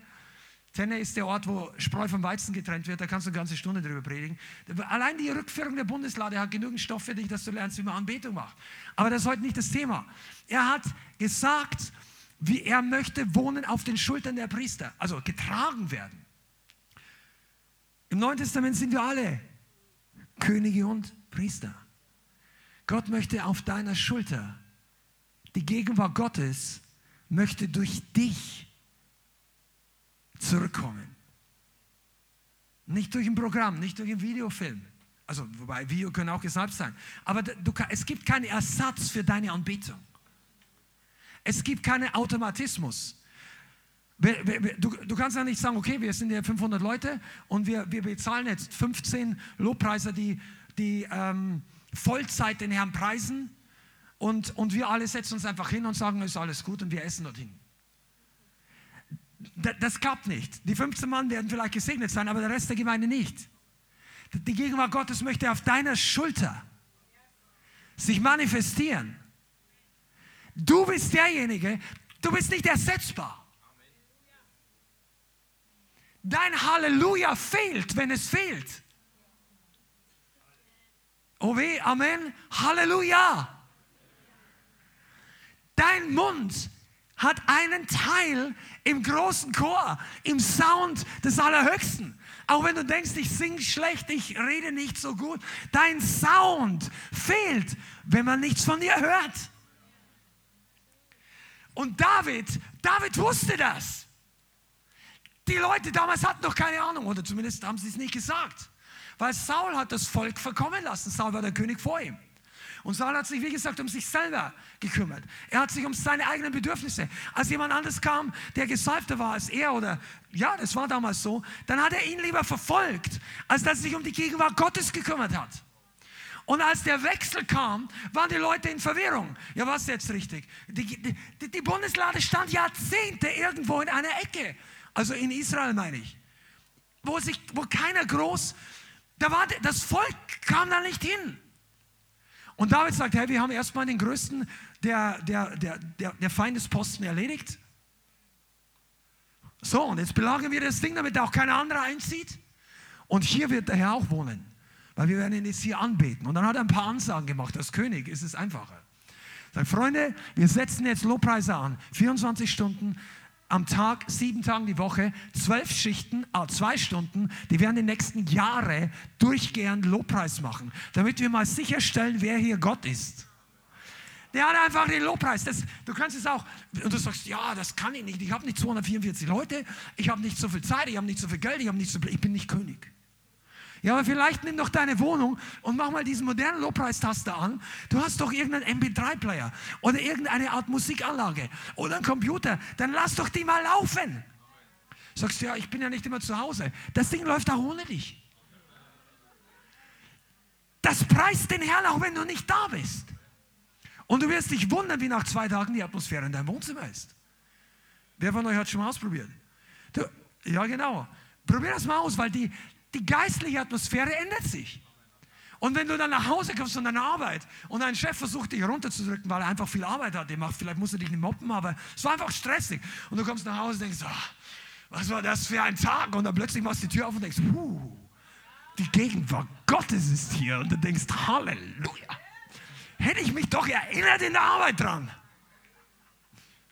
Tenne ist der Ort, wo Spreu vom Weizen getrennt wird. Da kannst du eine ganze Stunde drüber predigen. Allein die Rückführung der Bundeslade hat genügend Stoff für dich, dass du lernst, wie man Anbetung macht. Aber das ist heute nicht das Thema. Er hat gesagt, wie er möchte wohnen auf den Schultern der Priester, also getragen werden. Im Neuen Testament sind wir alle Könige und Priester. Gott möchte auf deiner Schulter, die Gegenwart Gottes möchte durch dich zurückkommen. Nicht durch ein Programm, nicht durch einen Videofilm. Also, wobei Video können auch gesalbt sein. Aber du, es gibt keinen Ersatz für deine Anbetung. Es gibt keinen Automatismus. Du, du, kannst ja nicht sagen, okay, wir sind hier 500 Leute und wir, wir bezahlen jetzt 15 Lobpreiser, die, die ähm, Vollzeit den Herrn preisen und, und wir alle setzen uns einfach hin und sagen, ist alles gut und wir essen dorthin. Das klappt nicht. Die 15 Mann werden vielleicht gesegnet sein, aber der Rest der Gemeinde nicht. Die Gegenwart Gottes möchte auf deiner Schulter sich manifestieren. Du bist derjenige, du bist nicht ersetzbar. Dein Halleluja fehlt, wenn es fehlt. Oh weh, Amen, Halleluja. Dein Mund hat einen Teil im großen Chor, im Sound des Allerhöchsten. Auch wenn du denkst, ich singe schlecht, ich rede nicht so gut, dein Sound fehlt, wenn man nichts von dir hört. Und David, David wusste das. Die Leute damals hatten doch keine Ahnung, oder zumindest haben sie es nicht gesagt. Weil Saul hat das Volk verkommen lassen. Saul war der König vor ihm. Und Saul hat sich, wie gesagt, um sich selber gekümmert. Er hat sich um seine eigenen Bedürfnisse. Als jemand anderes kam, der gesalbter war als er, oder ja, das war damals so, dann hat er ihn lieber verfolgt, als dass er sich um die Gegenwart Gottes gekümmert hat. Und als der Wechsel kam, waren die Leute in Verwirrung. Ja, was jetzt richtig? Die, die, die Bundeslade stand Jahrzehnte irgendwo in einer Ecke. Also in Israel meine ich. Wo, sich, wo keiner groß, da war, das Volk kam da nicht hin. Und David sagt, hey, wir haben erstmal den größten der, der, der, der, der Feindesposten erledigt. So, und jetzt belagern wir das Ding, damit auch keiner andere einzieht. Und hier wird der Herr auch wohnen weil wir werden ihn jetzt hier anbeten. Und dann hat er ein paar Ansagen gemacht. Als König ist es einfacher. Sagt, Freunde, wir setzen jetzt Lobpreise an. 24 Stunden am Tag, sieben Tage die Woche, zwölf Schichten, ah, zwei Stunden. Die werden die nächsten Jahre durchgehend Lobpreis machen, damit wir mal sicherstellen, wer hier Gott ist. Der hat einfach den Lobpreis. Das, du kannst es auch, und du sagst, ja, das kann ich nicht. Ich habe nicht 244 Leute, ich habe nicht so viel Zeit, ich habe nicht so viel Geld, ich, nicht so, ich bin nicht König. Ja, aber vielleicht nimm doch deine Wohnung und mach mal diesen modernen Lobpreistaster an. Du hast doch irgendeinen MP3-Player oder irgendeine Art Musikanlage oder einen Computer. Dann lass doch die mal laufen. Sagst du, ja, ich bin ja nicht immer zu Hause. Das Ding läuft auch ohne dich. Das preist den Herrn, auch wenn du nicht da bist. Und du wirst dich wundern, wie nach zwei Tagen die Atmosphäre in deinem Wohnzimmer ist. Wer von euch hat schon mal ausprobiert? Du, ja, genau. Probier das mal aus, weil die, die geistliche Atmosphäre ändert sich. Und wenn du dann nach Hause kommst von deiner Arbeit und dein Chef versucht dich runterzudrücken, weil er einfach viel Arbeit hat, macht, vielleicht musst du dich nicht moppen, aber es war einfach stressig. Und du kommst nach Hause und denkst, oh, was war das für ein Tag? Und dann plötzlich machst du die Tür auf und denkst, uh, die Gegenwart Gottes ist hier. Und du denkst, Halleluja. Hätte ich mich doch erinnert in der Arbeit dran.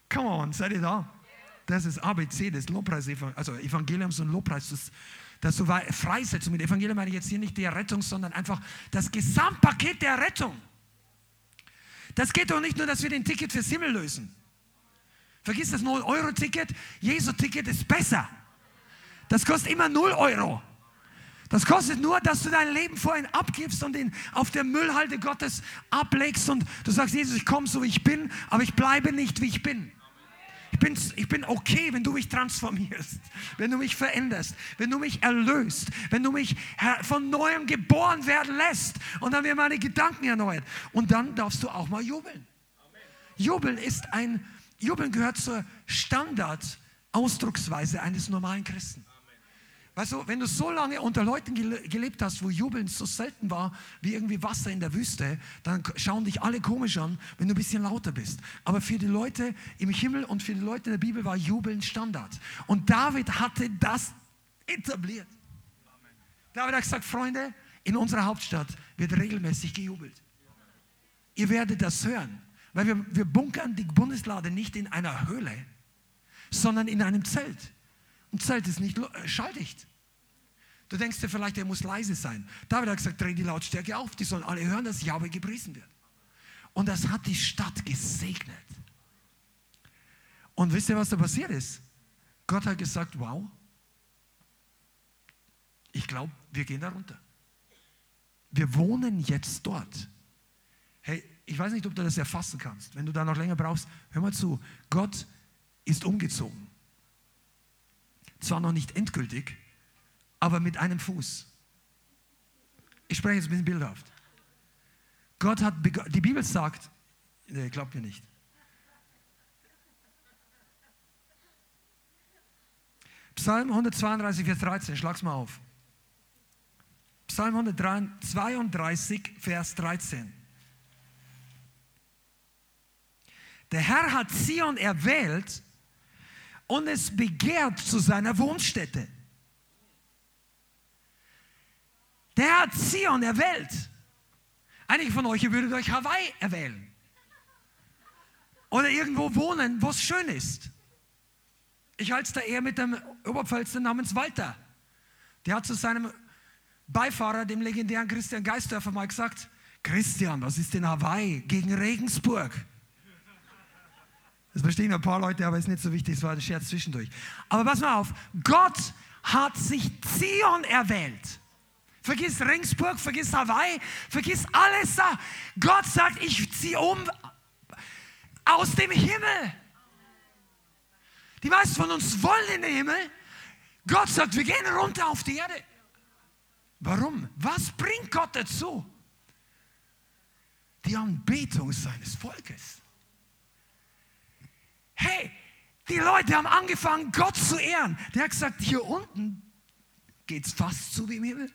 Come on, seid ihr da? Das ist ABC des Lobpreis, also Evangeliums und Lobpreis. Das, dass du Freisetzung mit Evangelium meine ich jetzt hier nicht die Errettung, sondern einfach das Gesamtpaket der Rettung. Das geht doch nicht nur, dass wir den Ticket fürs Himmel lösen. Vergiss das 0-Euro-Ticket. Jesu-Ticket ist besser. Das kostet immer 0 Euro. Das kostet nur, dass du dein Leben vor ihn abgibst und ihn auf der Müllhalde Gottes ablegst und du sagst, Jesus, ich komme so wie ich bin, aber ich bleibe nicht wie ich bin. Ich bin, ich bin okay, wenn du mich transformierst, wenn du mich veränderst, wenn du mich erlöst, wenn du mich von neuem geboren werden lässt und dann werden meine Gedanken erneuert. Und dann darfst du auch mal jubeln. Jubeln ist ein, Jubeln gehört zur Standard-Ausdrucksweise eines normalen Christen. Weißt du, wenn du so lange unter Leuten gelebt hast, wo Jubeln so selten war wie irgendwie Wasser in der Wüste, dann schauen dich alle komisch an, wenn du ein bisschen lauter bist. Aber für die Leute im Himmel und für die Leute in der Bibel war Jubeln Standard. Und David hatte das etabliert. David hat gesagt, Freunde, in unserer Hauptstadt wird regelmäßig gejubelt. Ihr werdet das hören, weil wir, wir bunkern die Bundeslade nicht in einer Höhle, sondern in einem Zelt. Zelt ist nicht äh, schalldicht. Du denkst dir vielleicht, er muss leise sein. David hat gesagt, dreh die Lautstärke auf, die sollen alle hören, dass Jahwe gepriesen wird. Und das hat die Stadt gesegnet. Und wisst ihr, was da passiert ist? Gott hat gesagt, wow, ich glaube, wir gehen da runter. Wir wohnen jetzt dort. Hey, ich weiß nicht, ob du das erfassen kannst. Wenn du da noch länger brauchst, hör mal zu. Gott ist umgezogen. Zwar noch nicht endgültig, aber mit einem Fuß. Ich spreche jetzt ein bisschen bildhaft. Gott hat, die Bibel sagt, nee, glaubt mir nicht. Psalm 132, Vers 13, schlag's mal auf. Psalm 132, Vers 13. Der Herr hat Zion erwählt und es begehrt zu seiner Wohnstätte. Der hat Zion erwählt. Einige von euch würdet euch Hawaii erwählen. Oder irgendwo wohnen, wo es schön ist. Ich halte es da eher mit dem Oberpfälzer namens Walter. Der hat zu seinem Beifahrer, dem legendären Christian Geisdörfer, mal gesagt, Christian, was ist denn Hawaii gegen Regensburg? Das verstehen ein paar Leute, aber ist nicht so wichtig, es war ein Scherz zwischendurch. Aber pass mal auf, Gott hat sich Zion erwählt. Vergiss Ringsburg, vergiss Hawaii, vergiss alles da. Gott sagt, ich ziehe um aus dem Himmel. Die meisten von uns wollen in den Himmel. Gott sagt, wir gehen runter auf die Erde. Warum? Was bringt Gott dazu? Die Anbetung seines Volkes. Hey, die Leute haben angefangen, Gott zu ehren. Der hat gesagt, hier unten geht es fast so wie im Himmel.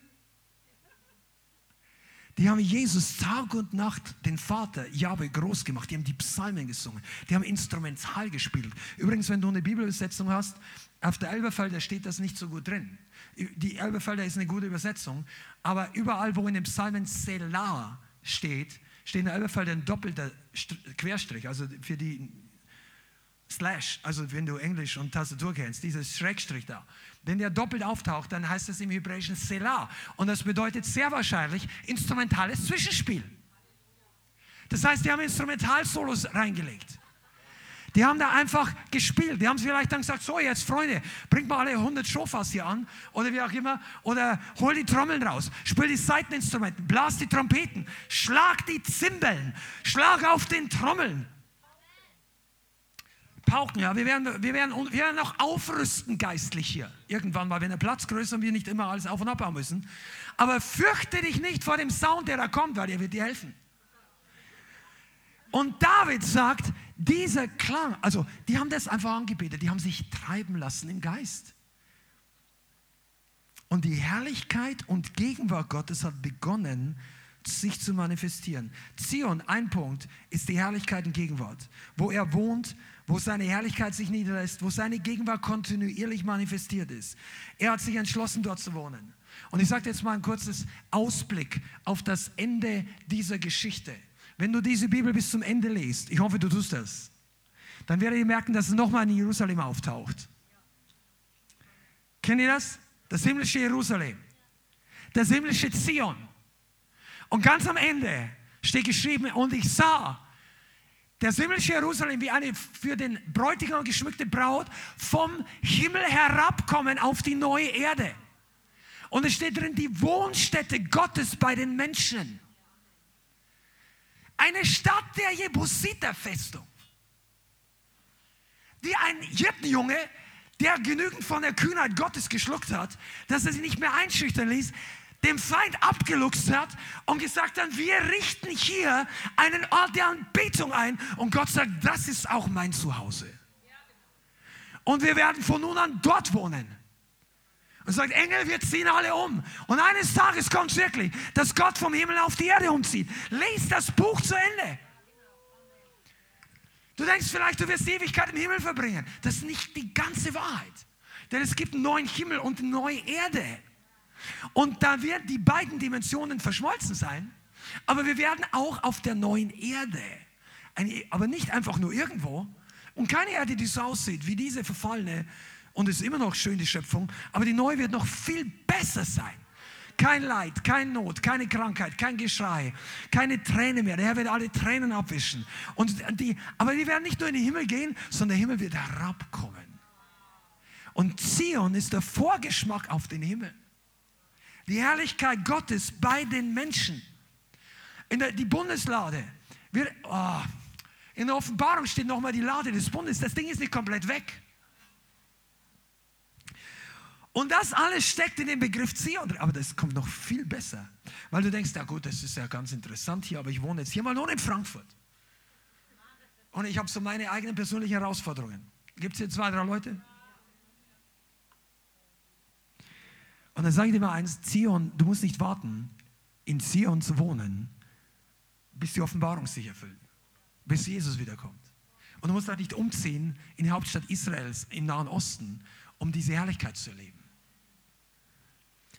Die haben Jesus Tag und Nacht, den Vater Jahwe, groß gemacht. Die haben die Psalmen gesungen. Die haben instrumental gespielt. Übrigens, wenn du eine Bibelübersetzung hast, auf der Elberfelder steht das nicht so gut drin. Die Elberfelder ist eine gute Übersetzung, aber überall, wo in den Psalmen Selah steht, steht in der Elberfelder ein doppelter Querstrich. Also für die Slash, also wenn du Englisch und Tastatur kennst, dieses Schrägstrich da. Wenn der doppelt auftaucht, dann heißt das im Hebräischen Selah. Und das bedeutet sehr wahrscheinlich instrumentales Zwischenspiel. Das heißt, die haben Instrumentalsolos reingelegt. Die haben da einfach gespielt. Die haben vielleicht dann gesagt, so jetzt Freunde, bringt mal alle 100 Schofas hier an oder wie auch immer. Oder hol die Trommeln raus, spiel die Seiteninstrumente, blas die Trompeten, schlag die Zimbeln, schlag auf den Trommeln. Pauken, ja, wir werden, wir, werden, wir werden auch aufrüsten geistlich hier. Irgendwann mal, wenn der Platz größer und wir nicht immer alles auf- und abbauen müssen. Aber fürchte dich nicht vor dem Sound, der da kommt, weil der wird dir helfen. Und David sagt, dieser Klang, also die haben das einfach angebetet, die haben sich treiben lassen im Geist. Und die Herrlichkeit und Gegenwart Gottes hat begonnen, sich zu manifestieren. Zion, ein Punkt, ist die Herrlichkeit und Gegenwart. Wo er wohnt, wo seine Herrlichkeit sich niederlässt, wo seine Gegenwart kontinuierlich manifestiert ist. Er hat sich entschlossen, dort zu wohnen. Und ich sage jetzt mal ein kurzes Ausblick auf das Ende dieser Geschichte. Wenn du diese Bibel bis zum Ende liest, ich hoffe, du tust das, dann werdet ihr merken, dass es nochmal in Jerusalem auftaucht. Kennt ihr das? Das himmlische Jerusalem. Das himmlische Zion. Und ganz am Ende steht geschrieben, und ich sah das himmlische Jerusalem wie eine für den Bräutigam geschmückte Braut vom Himmel herabkommen auf die neue Erde. Und es steht drin, die Wohnstätte Gottes bei den Menschen. Eine Stadt der Jebusiterfestung. Die ein Hirtenjunge, der genügend von der Kühnheit Gottes geschluckt hat, dass er sich nicht mehr einschüchtern ließ, dem Feind abgeluchst hat und gesagt hat, wir richten hier einen Ort der Anbetung ein. Und Gott sagt, das ist auch mein Zuhause. Und wir werden von nun an dort wohnen. Und sagt, Engel, wir ziehen alle um. Und eines Tages kommt es wirklich, dass Gott vom Himmel auf die Erde umzieht. Lest das Buch zu Ende. Du denkst vielleicht, du wirst die Ewigkeit im Himmel verbringen. Das ist nicht die ganze Wahrheit. Denn es gibt einen neuen Himmel und eine neue Erde. Und da werden die beiden Dimensionen verschmolzen sein. Aber wir werden auch auf der neuen Erde, eine, aber nicht einfach nur irgendwo, und keine Erde, die so aussieht wie diese verfallene, und es ist immer noch schön, die Schöpfung, aber die neue wird noch viel besser sein. Kein Leid, kein Not, keine Krankheit, kein Geschrei, keine Träne mehr. Der Herr wird alle Tränen abwischen. Und die, aber die werden nicht nur in den Himmel gehen, sondern der Himmel wird herabkommen. Und Zion ist der Vorgeschmack auf den Himmel. Die Herrlichkeit Gottes bei den Menschen. In der, die Bundeslade. Wir, oh, in der Offenbarung steht nochmal die Lade des Bundes. Das Ding ist nicht komplett weg. Und das alles steckt in dem Begriff Zion. Aber das kommt noch viel besser. Weil du denkst, ja gut, das ist ja ganz interessant hier, aber ich wohne jetzt hier mal nur in Frankfurt. Und ich habe so meine eigenen persönlichen Herausforderungen. Gibt es hier zwei, drei Leute? Und dann sage ich dir mal eins, Zion, du musst nicht warten, in Zion zu wohnen, bis die Offenbarung sich erfüllt, bis Jesus wiederkommt. Und du musst auch nicht umziehen in die Hauptstadt Israels im Nahen Osten, um diese Herrlichkeit zu erleben.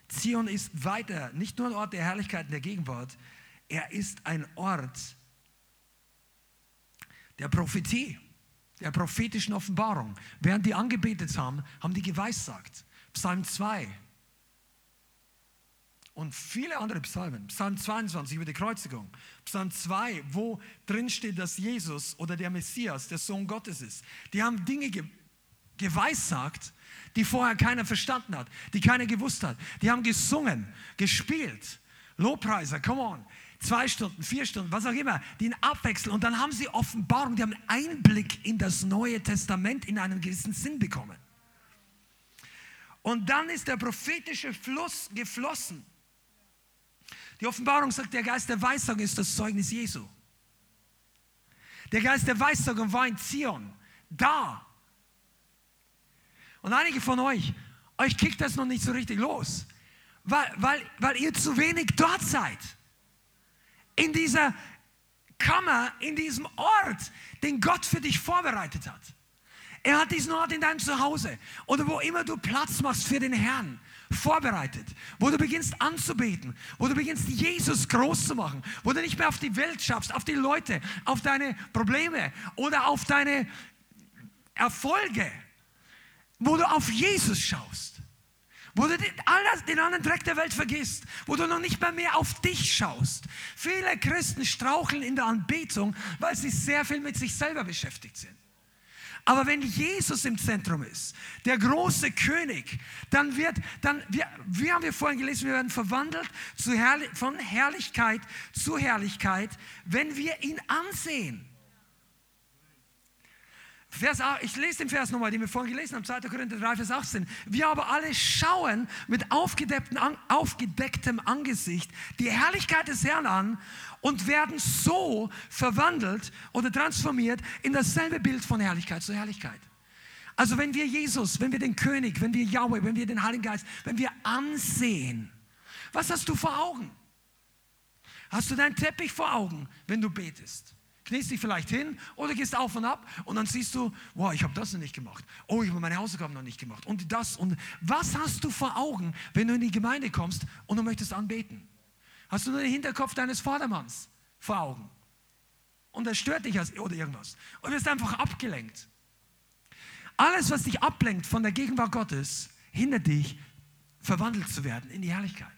Zion ist weiter nicht nur ein Ort der Herrlichkeit und der Gegenwart, er ist ein Ort der Prophetie, der prophetischen Offenbarung. Während die angebetet haben, haben die geweissagt. Psalm 2 und viele andere Psalmen. Psalm 22 über die Kreuzigung. Psalm 2, wo drin steht, dass Jesus oder der Messias der Sohn Gottes ist. Die haben Dinge ge geweissagt, die vorher keiner verstanden hat, die keiner gewusst hat. Die haben gesungen, gespielt, Lobpreiser, come on, zwei Stunden, vier Stunden, was auch immer, die in Abwechsel und dann haben sie Offenbarung, die haben Einblick in das Neue Testament in einem gewissen Sinn bekommen. Und dann ist der prophetische Fluss geflossen. Die Offenbarung sagt, der Geist der Weissagung ist das Zeugnis Jesu. Der Geist der Weissagung war in Zion, da, und einige von euch, euch kickt das noch nicht so richtig los, weil, weil, weil ihr zu wenig dort seid. In dieser Kammer, in diesem Ort, den Gott für dich vorbereitet hat. Er hat diesen Ort in deinem Zuhause oder wo immer du Platz machst für den Herrn vorbereitet, wo du beginnst anzubeten, wo du beginnst Jesus groß zu machen, wo du nicht mehr auf die Welt schaffst, auf die Leute, auf deine Probleme oder auf deine Erfolge, wo du auf Jesus schaust, wo du den, alles, den anderen Dreck der Welt vergisst, wo du noch nicht mal mehr auf dich schaust. Viele Christen straucheln in der Anbetung, weil sie sehr viel mit sich selber beschäftigt sind. Aber wenn Jesus im Zentrum ist, der große König, dann wird, dann, wir, wie haben wir vorhin gelesen, wir werden verwandelt Herrlich, von Herrlichkeit zu Herrlichkeit, wenn wir ihn ansehen. Vers, ich lese den Vers nochmal, den wir vorhin gelesen haben, 2. Korinther 3, Vers 18. Wir aber alle schauen mit aufgedecktem Angesicht die Herrlichkeit des Herrn an und werden so verwandelt oder transformiert in dasselbe Bild von Herrlichkeit zu Herrlichkeit. Also wenn wir Jesus, wenn wir den König, wenn wir Yahweh, wenn wir den Heiligen Geist, wenn wir ansehen, was hast du vor Augen? Hast du deinen Teppich vor Augen, wenn du betest? kniest dich vielleicht hin oder gehst auf und ab und dann siehst du, wow, ich habe das noch nicht gemacht. Oh, ich habe meine Hausaufgaben noch nicht gemacht. Und das und was hast du vor Augen, wenn du in die Gemeinde kommst und du möchtest anbeten? Hast du nur den Hinterkopf deines Vatermanns vor Augen? Und das stört dich oder irgendwas. Und du wirst einfach abgelenkt. Alles, was dich ablenkt von der Gegenwart Gottes, hindert dich, verwandelt zu werden in die Herrlichkeit.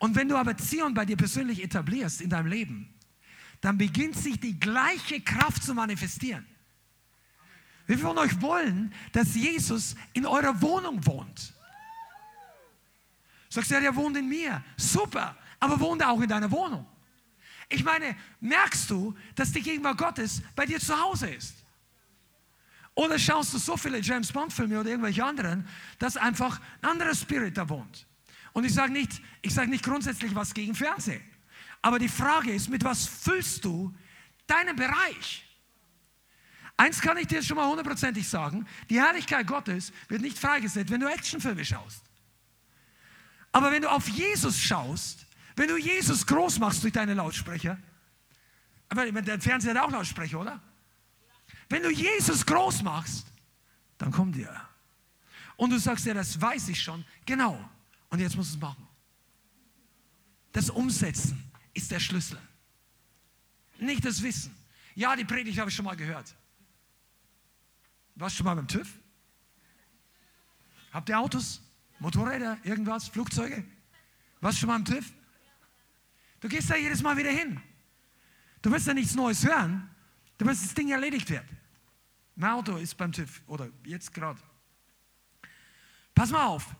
Und wenn du aber Zion bei dir persönlich etablierst in deinem Leben, dann beginnt sich die gleiche Kraft zu manifestieren. Wir von euch wollen, dass Jesus in eurer Wohnung wohnt. Sagst du, der wohnt in mir. Super. Aber wohnt er auch in deiner Wohnung? Ich meine, merkst du, dass die Gegenwart Gottes bei dir zu Hause ist? Oder schaust du so viele James Bond-Filme oder irgendwelche anderen, dass einfach ein anderer Spirit da wohnt? Und ich sage nicht, ich sage nicht grundsätzlich was gegen Fernsehen. Aber die Frage ist, mit was füllst du deinen Bereich? Eins kann ich dir schon mal hundertprozentig sagen, die Herrlichkeit Gottes wird nicht freigesetzt, wenn du Actionfilme schaust. Aber wenn du auf Jesus schaust, wenn du Jesus groß machst durch deine Lautsprecher, aber der Fernseher hat auch Lautsprecher, oder? Wenn du Jesus groß machst, dann kommt er. Und du sagst ja, das weiß ich schon. Genau. Und jetzt musst du es machen. Das Umsetzen ist der Schlüssel. Nicht das Wissen. Ja, die Predigt habe ich schon mal gehört. Warst du schon mal beim TÜV? Habt ihr Autos, Motorräder, irgendwas, Flugzeuge? Warst du schon mal beim TÜV? Du gehst da jedes Mal wieder hin. Du willst ja nichts Neues hören. Du dass das Ding erledigt wird. Mein Auto ist beim TÜV oder jetzt gerade. Pass mal auf.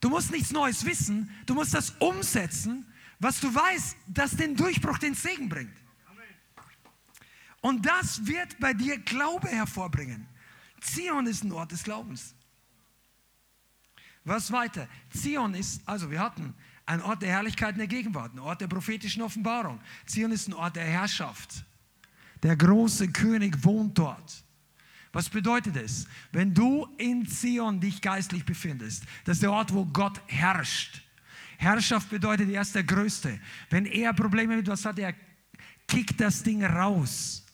Du musst nichts Neues wissen. Du musst das umsetzen, was du weißt, das den Durchbruch, den Segen bringt. Und das wird bei dir Glaube hervorbringen. Zion ist ein Ort des Glaubens. Was weiter? Zion ist, also wir hatten ein Ort der Herrlichkeit in der Gegenwart, ein Ort der prophetischen Offenbarung. Zion ist ein Ort der Herrschaft. Der große König wohnt dort. Was bedeutet es? Wenn du in Zion dich geistlich befindest, das ist der Ort, wo Gott herrscht. Herrschaft bedeutet, er ist der Größte. Wenn er Probleme mit was hat, er kickt das Ding raus.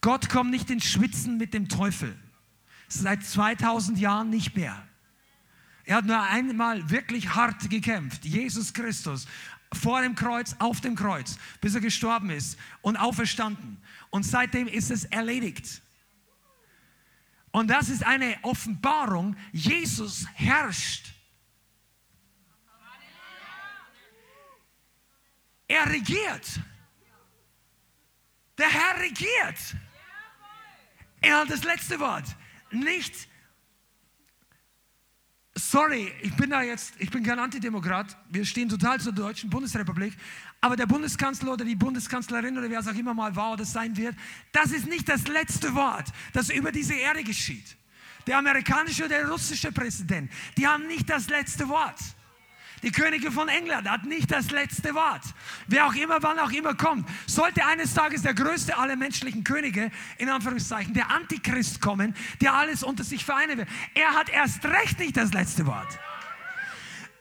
Gott kommt nicht ins Schwitzen mit dem Teufel. Seit 2000 Jahren nicht mehr. Er hat nur einmal wirklich hart gekämpft. Jesus Christus vor dem Kreuz, auf dem Kreuz, bis er gestorben ist und auferstanden. Und seitdem ist es erledigt. Und das ist eine Offenbarung. Jesus herrscht. Er regiert. Der Herr regiert. Er hat das letzte Wort. Nicht sorry, ich bin da jetzt, ich bin kein Antidemokrat, wir stehen total zur Deutschen Bundesrepublik, aber der Bundeskanzler oder die Bundeskanzlerin oder wer es auch immer mal war oder sein wird, das ist nicht das letzte Wort, das über diese Erde geschieht. Der amerikanische oder der russische Präsident, die haben nicht das letzte Wort. Die Könige von England hat nicht das letzte Wort. Wer auch immer, wann auch immer kommt, sollte eines Tages der größte aller menschlichen Könige, in Anführungszeichen, der Antichrist kommen, der alles unter sich vereinen will. Er hat erst recht nicht das letzte Wort.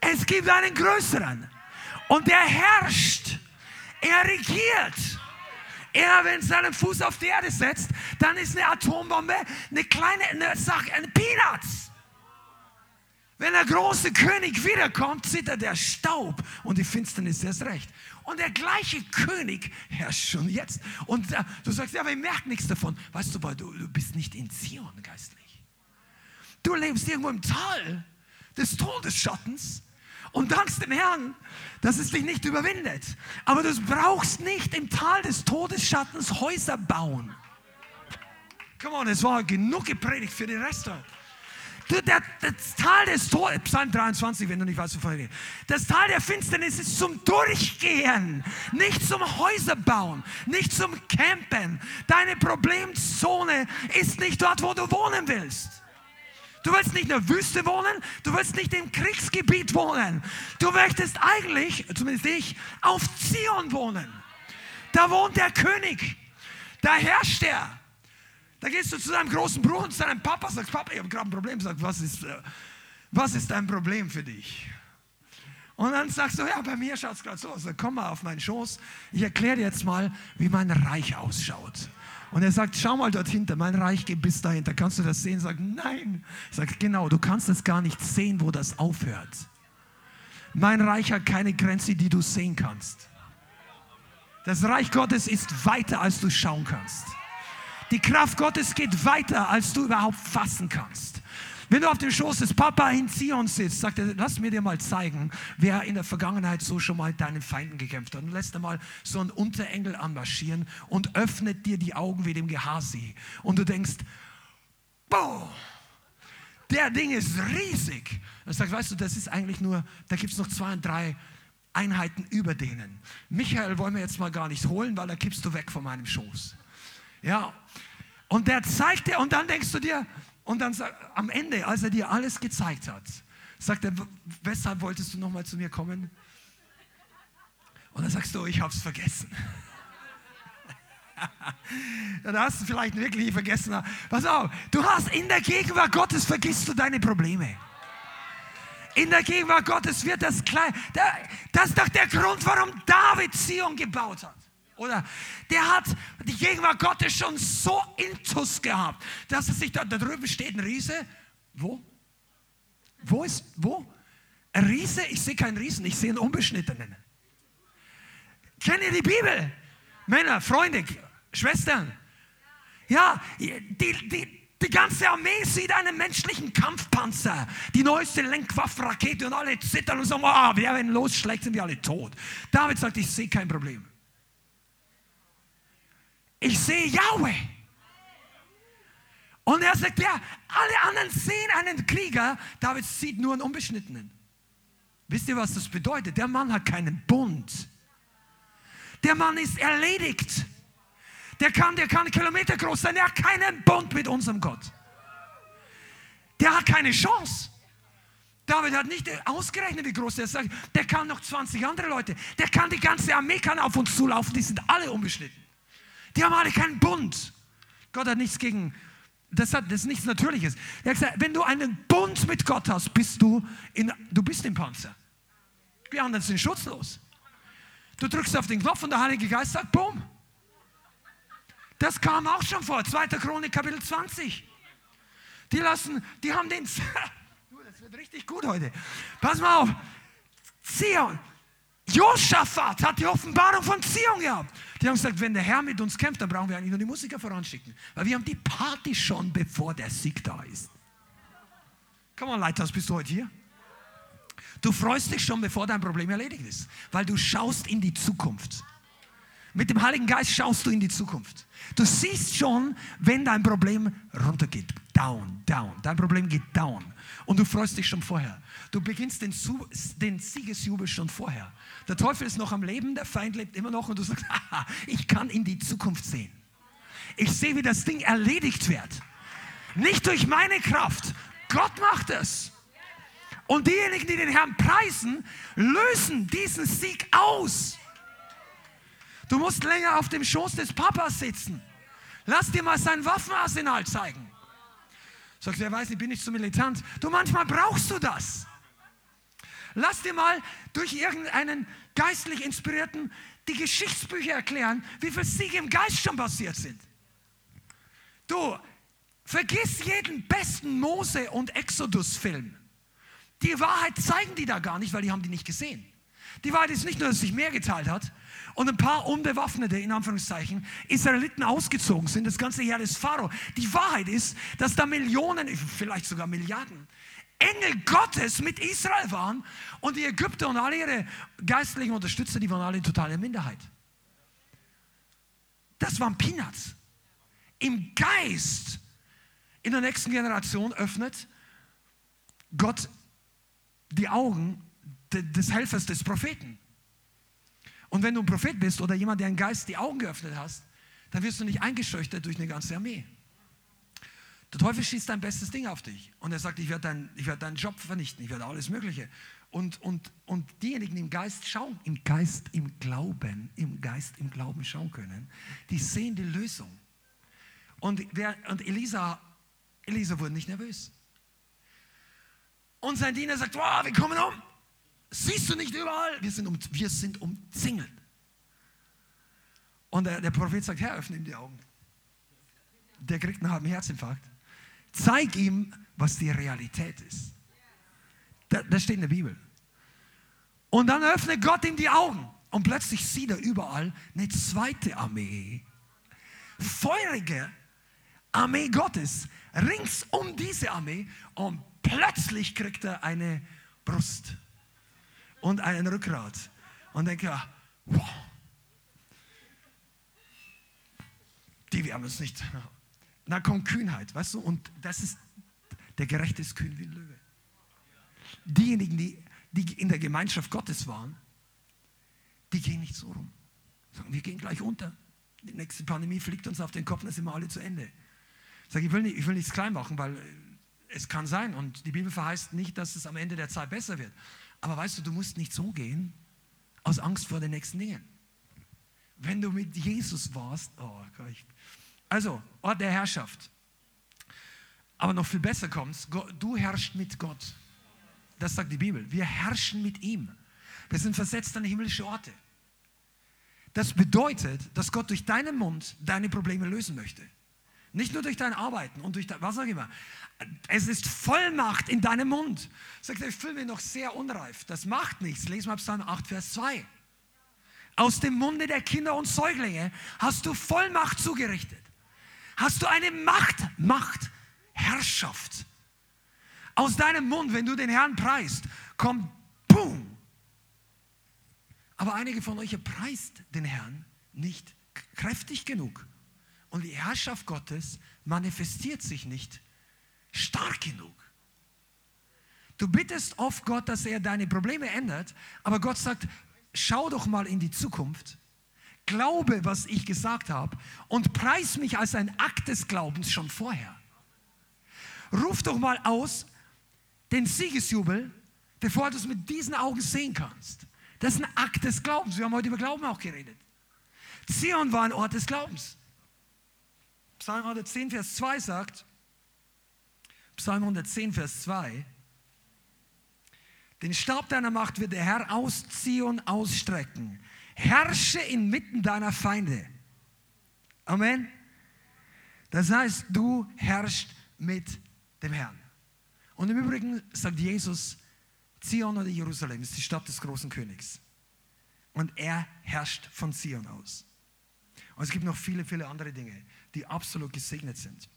Es gibt einen größeren. Und der herrscht. Er regiert. Er, wenn seinen Fuß auf die Erde setzt, dann ist eine Atombombe eine kleine eine Sache, ein Peanuts. Wenn der große König wiederkommt, zittert der Staub und die Finsternis erst recht. Und der gleiche König herrscht schon jetzt. Und äh, du sagst, ja, aber ich merke nichts davon. Weißt du, du, du bist nicht in Zion geistlich. Du lebst irgendwo im Tal des Todesschattens und dankst dem Herrn, dass es dich nicht überwindet. Aber du brauchst nicht im Tal des Todesschattens Häuser bauen. Come on, es war genug gepredigt für den Rest. Der, das Tal des Todes, Psalm 23, wenn du nicht weißt, wovon ich rede. Das Tal der Finsternis ist zum Durchgehen, nicht zum Häuserbauen, nicht zum Campen. Deine Problemzone ist nicht dort, wo du wohnen willst. Du willst nicht in der Wüste wohnen, du willst nicht im Kriegsgebiet wohnen. Du möchtest eigentlich, zumindest ich, auf Zion wohnen. Da wohnt der König, da herrscht er. Da gehst du zu deinem großen Bruder und zu deinem Papa, sagst, Papa, ich habe gerade ein Problem. Sagt, was ist, äh, was ist dein Problem für dich? Und dann sagst du, ja, bei mir schaut es gerade so aus. Also, komm mal auf meinen Schoß. Ich erkläre dir jetzt mal, wie mein Reich ausschaut. Und er sagt, schau mal dort hinter, mein Reich geht bis dahinter. Kannst du das sehen? Sagt, nein. Sagt, genau, du kannst es gar nicht sehen, wo das aufhört. Mein Reich hat keine Grenze, die du sehen kannst. Das Reich Gottes ist weiter, als du schauen kannst. Die Kraft Gottes geht weiter, als du überhaupt fassen kannst. Wenn du auf dem Schoß des Papa in Zion sitzt, sagt er, lass mir dir mal zeigen, wer in der Vergangenheit so schon mal deinen Feinden gekämpft hat. Und lässt er mal so einen Unterengel anmarschieren und öffnet dir die Augen wie dem Gehasi. Und du denkst, boah, der Ding ist riesig. Er sagt, weißt du, das ist eigentlich nur, da gibt es noch zwei und drei Einheiten über denen. Michael wollen wir jetzt mal gar nicht holen, weil da kippst du weg von meinem Schoß. Ja, und der zeigt dir, und dann denkst du dir, und dann am Ende, als er dir alles gezeigt hat, sagt er, weshalb wolltest du nochmal zu mir kommen? Und dann sagst du, ich hab's vergessen. dann hast du vielleicht wirklich vergessen. Pass auf, du hast in der Gegenwart Gottes vergisst du deine Probleme. In der Gegenwart Gottes wird das klein. Das ist doch der Grund, warum David Zion gebaut hat. Oder der hat die Gegenwart Gottes schon so intus gehabt, dass er sich da, da drüben steht ein Riese. Wo? Wo ist, wo? Ein Riese? Ich sehe keinen Riesen, ich sehe einen Unbeschnittenen. Kennt ihr die Bibel? Männer, Freunde, Schwestern. Ja, die, die, die ganze Armee sieht einen menschlichen Kampfpanzer, die neueste Lenkwaffenrakete und alle zittern und sagen, oh, wer wenn losschlägt, sind wir alle tot. David sagt, ich sehe kein Problem. Ich sehe Yahweh. Und er sagt, ja, alle anderen sehen einen Krieger, David sieht nur einen Unbeschnittenen. Wisst ihr, was das bedeutet? Der Mann hat keinen Bund. Der Mann ist erledigt. Der kann, der kann Kilometer groß sein, der hat keinen Bund mit unserem Gott. Der hat keine Chance. David hat nicht ausgerechnet, wie groß der ist. Der kann noch 20 andere Leute. Der kann die ganze Armee kann auf uns zulaufen. Die sind alle unbeschnitten. Die haben alle keinen Bund. Gott hat nichts gegen. Das, hat, das ist nichts Natürliches. Er hat gesagt, wenn du einen Bund mit Gott hast, bist du in, du bist im Panzer. Die anderen sind schutzlos. Du drückst auf den Knopf und der Heilige Geist sagt, boom. Das kam auch schon vor, 2. Chronik Kapitel 20. Die lassen, die haben den, das wird richtig gut heute. Pass mal auf, Zion, Josaphat hat die Offenbarung von Zion gehabt. Die haben gesagt, wenn der Herr mit uns kämpft, dann brauchen wir eigentlich nur die Musiker voranschicken. Weil wir haben die Party schon, bevor der Sieg da ist. Komm mal, Leithaus, bist du heute hier? Du freust dich schon, bevor dein Problem erledigt ist, weil du schaust in die Zukunft. Mit dem Heiligen Geist schaust du in die Zukunft. Du siehst schon, wenn dein Problem runtergeht. Down, down. Dein Problem geht down. Und du freust dich schon vorher. Du beginnst den, den Siegesjubel schon vorher. Der Teufel ist noch am Leben, der Feind lebt immer noch und du sagst, Haha, ich kann in die Zukunft sehen. Ich sehe, wie das Ding erledigt wird. Nicht durch meine Kraft. Gott macht es. Und diejenigen, die den Herrn preisen, lösen diesen Sieg aus. Du musst länger auf dem Schoß des Papas sitzen. Lass dir mal sein Waffenarsenal zeigen. Sagst du, er weiß, ich bin nicht so militant. Du, manchmal brauchst du das. Lass dir mal durch irgendeinen geistlich Inspirierten die Geschichtsbücher erklären, wie viele Siege im Geist schon passiert sind. Du, vergiss jeden besten Mose- und Exodus-Film. Die Wahrheit zeigen die da gar nicht, weil die haben die nicht gesehen. Die Wahrheit ist nicht nur, dass sich mehr geteilt hat und ein paar unbewaffnete, in Anführungszeichen, Israeliten ausgezogen sind, das ganze Heer des Pharao. Die Wahrheit ist, dass da Millionen, vielleicht sogar Milliarden Engel Gottes mit Israel waren und die Ägypter und alle ihre geistlichen Unterstützer, die waren alle in totaler Minderheit. Das waren Peanuts. Im Geist in der nächsten Generation öffnet Gott die Augen des Helfers des Propheten. Und wenn du ein Prophet bist oder jemand, der einen Geist die Augen geöffnet hast, dann wirst du nicht eingeschüchtert durch eine ganze Armee. Der Teufel schießt dein bestes Ding auf dich und er sagt, ich werde dein, werd deinen Job vernichten, ich werde alles Mögliche. Und, und, und diejenigen, die im Geist schauen, im Geist, im Glauben, im Geist, im Glauben schauen können, die sehen die Lösung. Und, wer, und Elisa, Elisa wurde nicht nervös. Und sein Diener sagt, wow, wir kommen um. Siehst du nicht überall? Wir sind, um, wir sind umzingelt. Und der, der Prophet sagt, Herr, öffne ihm die Augen. Der kriegt einen halben Herzinfarkt. Zeig ihm, was die Realität ist. Das, das steht in der Bibel. Und dann öffnet Gott ihm die Augen. Und plötzlich sieht er überall eine zweite Armee. Feurige Armee Gottes. Rings um diese Armee. Und plötzlich kriegt er eine Brust und ein Rückgrat. Und denke, wow, die werden uns nicht. Da kommt Kühnheit, weißt du? Und das ist, Der Gerechte ist kühn wie ein Löwe. Diejenigen, die, die in der Gemeinschaft Gottes waren, die gehen nicht so rum. Sagen, wir gehen gleich unter. Die nächste Pandemie fliegt uns auf den Kopf, dann sind wir alle zu Ende. Sage, ich will, nicht, ich will nichts klein machen, weil es kann sein und die Bibel verheißt nicht, dass es am Ende der Zeit besser wird. Aber weißt du, du musst nicht so gehen aus Angst vor den nächsten Dingen. Wenn du mit Jesus warst, oh Gott. Also, Ort der Herrschaft. Aber noch viel besser kommt's, du herrschst mit Gott. Das sagt die Bibel. Wir herrschen mit ihm. Wir sind versetzt an himmlische Orte. Das bedeutet, dass Gott durch deinen Mund deine Probleme lösen möchte. Nicht nur durch dein Arbeiten und durch dein, was auch immer. Es ist Vollmacht in deinem Mund. Sagt er, ich fühle mich noch sehr unreif. Das macht nichts. Lesen wir Psalm 8, Vers 2. Aus dem Munde der Kinder und Säuglinge hast du Vollmacht zugerichtet. Hast du eine Macht, Macht, Herrschaft. Aus deinem Mund, wenn du den Herrn preist, kommt Boom. Aber einige von euch preist den Herrn nicht kräftig genug. Und die Herrschaft Gottes manifestiert sich nicht stark genug. Du bittest oft Gott, dass er deine Probleme ändert, aber Gott sagt, schau doch mal in die Zukunft, glaube, was ich gesagt habe und preis mich als ein Akt des Glaubens schon vorher. Ruf doch mal aus den Siegesjubel, bevor du es mit diesen Augen sehen kannst. Das ist ein Akt des Glaubens. Wir haben heute über Glauben auch geredet. Zion war ein Ort des Glaubens. Psalm 110, Vers 2 sagt, Psalm 110, Vers 2, den Stab deiner Macht wird der Herr ausziehen und ausstrecken. Herrsche inmitten deiner Feinde. Amen. Das heißt, du herrschst mit dem Herrn. Und im Übrigen sagt Jesus, Zion oder Jerusalem ist die Stadt des großen Königs. Und er herrscht von Zion aus. Und es gibt noch viele, viele andere Dinge, die absolut gesegnet sind.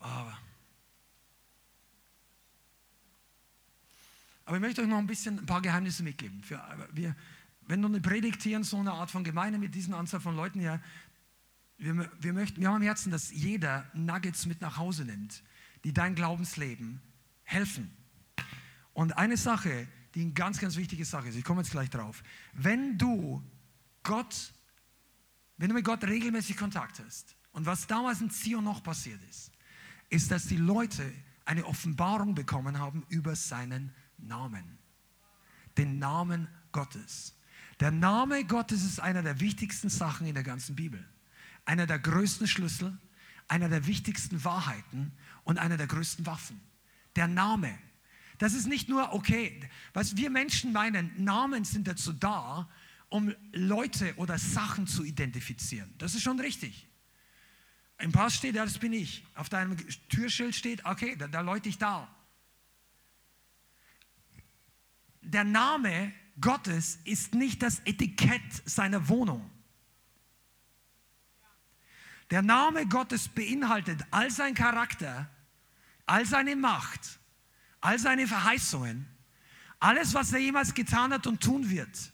Aber Aber ich möchte euch noch ein bisschen ein paar Geheimnisse mitgeben. Für, wir, wenn du eine Predigt hier in so einer Art von Gemeinde mit diesen Anzahl von Leuten hier, wir, wir, möchten, wir haben am Herzen, dass jeder Nuggets mit nach Hause nimmt, die dein Glaubensleben helfen. Und eine Sache, die eine ganz, ganz wichtige Sache ist, ich komme jetzt gleich drauf. Wenn du Gott, wenn du mit Gott regelmäßig Kontakt hast, und was damals in Zion noch passiert ist, ist, dass die Leute eine Offenbarung bekommen haben über seinen Namen. Den Namen Gottes. Der Name Gottes ist einer der wichtigsten Sachen in der ganzen Bibel. Einer der größten Schlüssel, einer der wichtigsten Wahrheiten und einer der größten Waffen. Der Name. Das ist nicht nur, okay, was wir Menschen meinen, Namen sind dazu da, um Leute oder Sachen zu identifizieren. Das ist schon richtig. Im Pass steht, ja, das bin ich. Auf deinem Türschild steht, okay, da, da läute ich da. der Name Gottes ist nicht das Etikett seiner Wohnung. Der Name Gottes beinhaltet all sein Charakter, all seine Macht, all seine Verheißungen, alles, was er jemals getan hat und tun wird,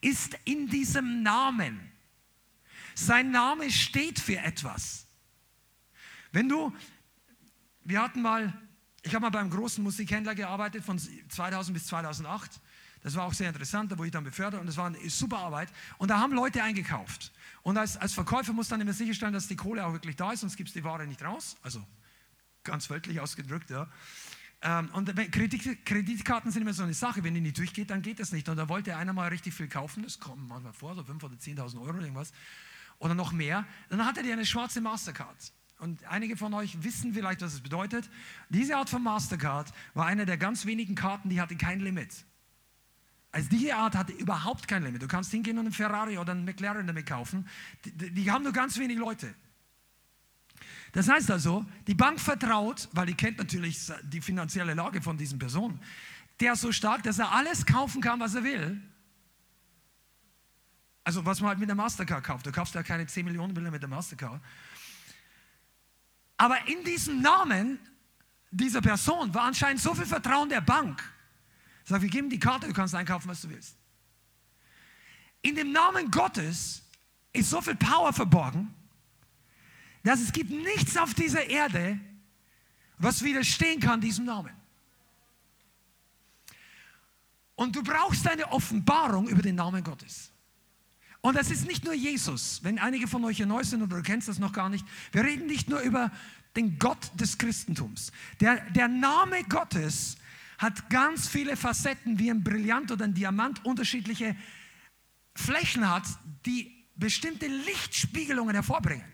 ist in diesem Namen. Sein Name steht für etwas. Wenn du, wir hatten mal ich habe mal beim großen Musikhändler gearbeitet von 2000 bis 2008. Das war auch sehr interessant, da wurde ich dann befördert und das war eine super Arbeit. Und da haben Leute eingekauft. Und als, als Verkäufer muss dann immer sicherstellen, dass die Kohle auch wirklich da ist, sonst gibt es die Ware nicht raus. Also ganz wörtlich ausgedrückt, ja. Ähm, und Kredit, Kreditkarten sind immer so eine Sache, wenn die nicht durchgeht, dann geht das nicht. Und da wollte einer mal richtig viel kaufen, das kommt manchmal vor, so 5.000 oder 10.000 Euro oder irgendwas, oder noch mehr. Dann hatte der eine schwarze Mastercard und einige von euch wissen vielleicht, was es bedeutet. Diese Art von Mastercard war eine der ganz wenigen Karten, die hatte kein Limit. Also diese Art hatte überhaupt kein Limit. Du kannst hingehen und einen Ferrari oder einen McLaren damit kaufen. Die, die haben nur ganz wenig Leute. Das heißt also, die Bank vertraut, weil die kennt natürlich die finanzielle Lage von diesen Personen, der ist so stark, dass er alles kaufen kann, was er will. Also was man halt mit der Mastercard kauft. Du kaufst ja keine 10 Millionen Bilder mit der Mastercard. Aber in diesem Namen dieser Person war anscheinend so viel Vertrauen der Bank. Sag, wir geben die Karte, du kannst einkaufen, was du willst. In dem Namen Gottes ist so viel Power verborgen, dass es gibt nichts auf dieser Erde, was widerstehen kann diesem Namen. Und du brauchst eine Offenbarung über den Namen Gottes. Und das ist nicht nur Jesus. Wenn einige von euch hier neu sind oder du kennst das noch gar nicht, wir reden nicht nur über den Gott des Christentums. Der, der Name Gottes hat ganz viele Facetten, wie ein Brillant oder ein Diamant unterschiedliche Flächen hat, die bestimmte Lichtspiegelungen hervorbringen.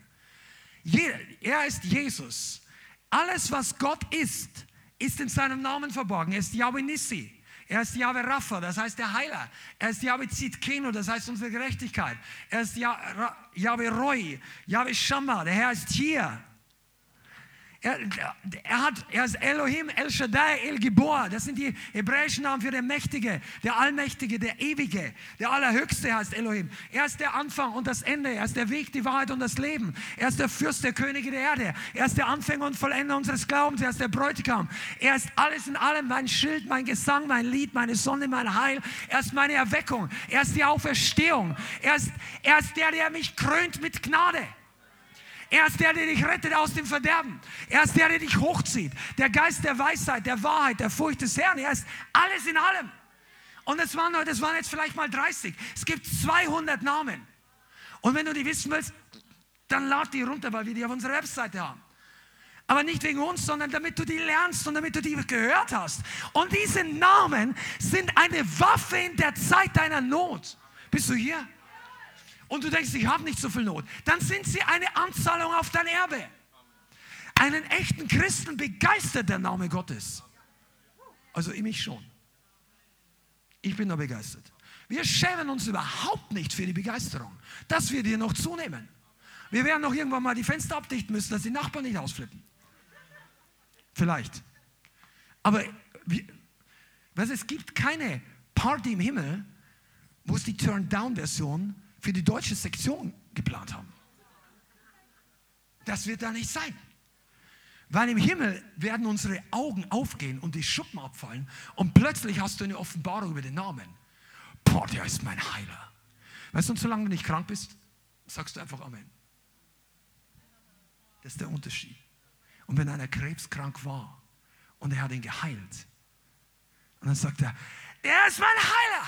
Er ist Jesus. Alles, was Gott ist, ist in seinem Namen verborgen. Er ist Yahweh Nissi. Er ist Yahweh Rapha, das heißt der Heiler. Er ist Yahweh Zitkeno, das heißt unsere Gerechtigkeit. Er ist Yahweh Roy, Yahweh Shammah, der Herr ist hier. Er, er, hat, er ist Elohim, El Shaddai, El Gibor. Das sind die hebräischen Namen für der Mächtige, der Allmächtige, der Ewige, der Allerhöchste heißt Elohim. Er ist der Anfang und das Ende. Er ist der Weg, die Wahrheit und das Leben. Er ist der Fürst der Könige der Erde. Er ist der Anfänger und Vollender unseres Glaubens. Er ist der Bräutigam. Er ist alles in allem, mein Schild, mein Gesang, mein Lied, meine Sonne, mein Heil. Er ist meine Erweckung. Er ist die Auferstehung. Er ist, er ist der, der mich krönt mit Gnade. Er ist der, der dich rettet aus dem Verderben. Er ist der, der dich hochzieht. Der Geist der Weisheit, der Wahrheit, der Furcht des Herrn. Er ist alles in allem. Und das waren, das waren jetzt vielleicht mal 30. Es gibt 200 Namen. Und wenn du die wissen willst, dann lad die runter, weil wir die auf unserer Webseite haben. Aber nicht wegen uns, sondern damit du die lernst und damit du die gehört hast. Und diese Namen sind eine Waffe in der Zeit deiner Not. Bist du hier? Und du denkst, ich habe nicht so viel Not, dann sind sie eine Anzahlung auf dein Erbe. Einen echten Christen begeistert der Name Gottes. Also ich mich schon. Ich bin da begeistert. Wir schämen uns überhaupt nicht für die Begeisterung. Das wird hier noch zunehmen. Wir werden noch irgendwann mal die Fenster abdichten müssen, dass die Nachbarn nicht ausflippen. Vielleicht. Aber wie, was, es gibt keine Party im Himmel, wo es die Turn-Down-Version für die deutsche Sektion geplant haben. Das wird da nicht sein. Weil im Himmel werden unsere Augen aufgehen und die Schuppen abfallen und plötzlich hast du eine Offenbarung über den Namen. Boah, der ist mein Heiler. Weißt du, und solange du nicht krank bist, sagst du einfach Amen. Das ist der Unterschied. Und wenn einer krebskrank war und er hat ihn geheilt, und dann sagt er, er ist mein Heiler.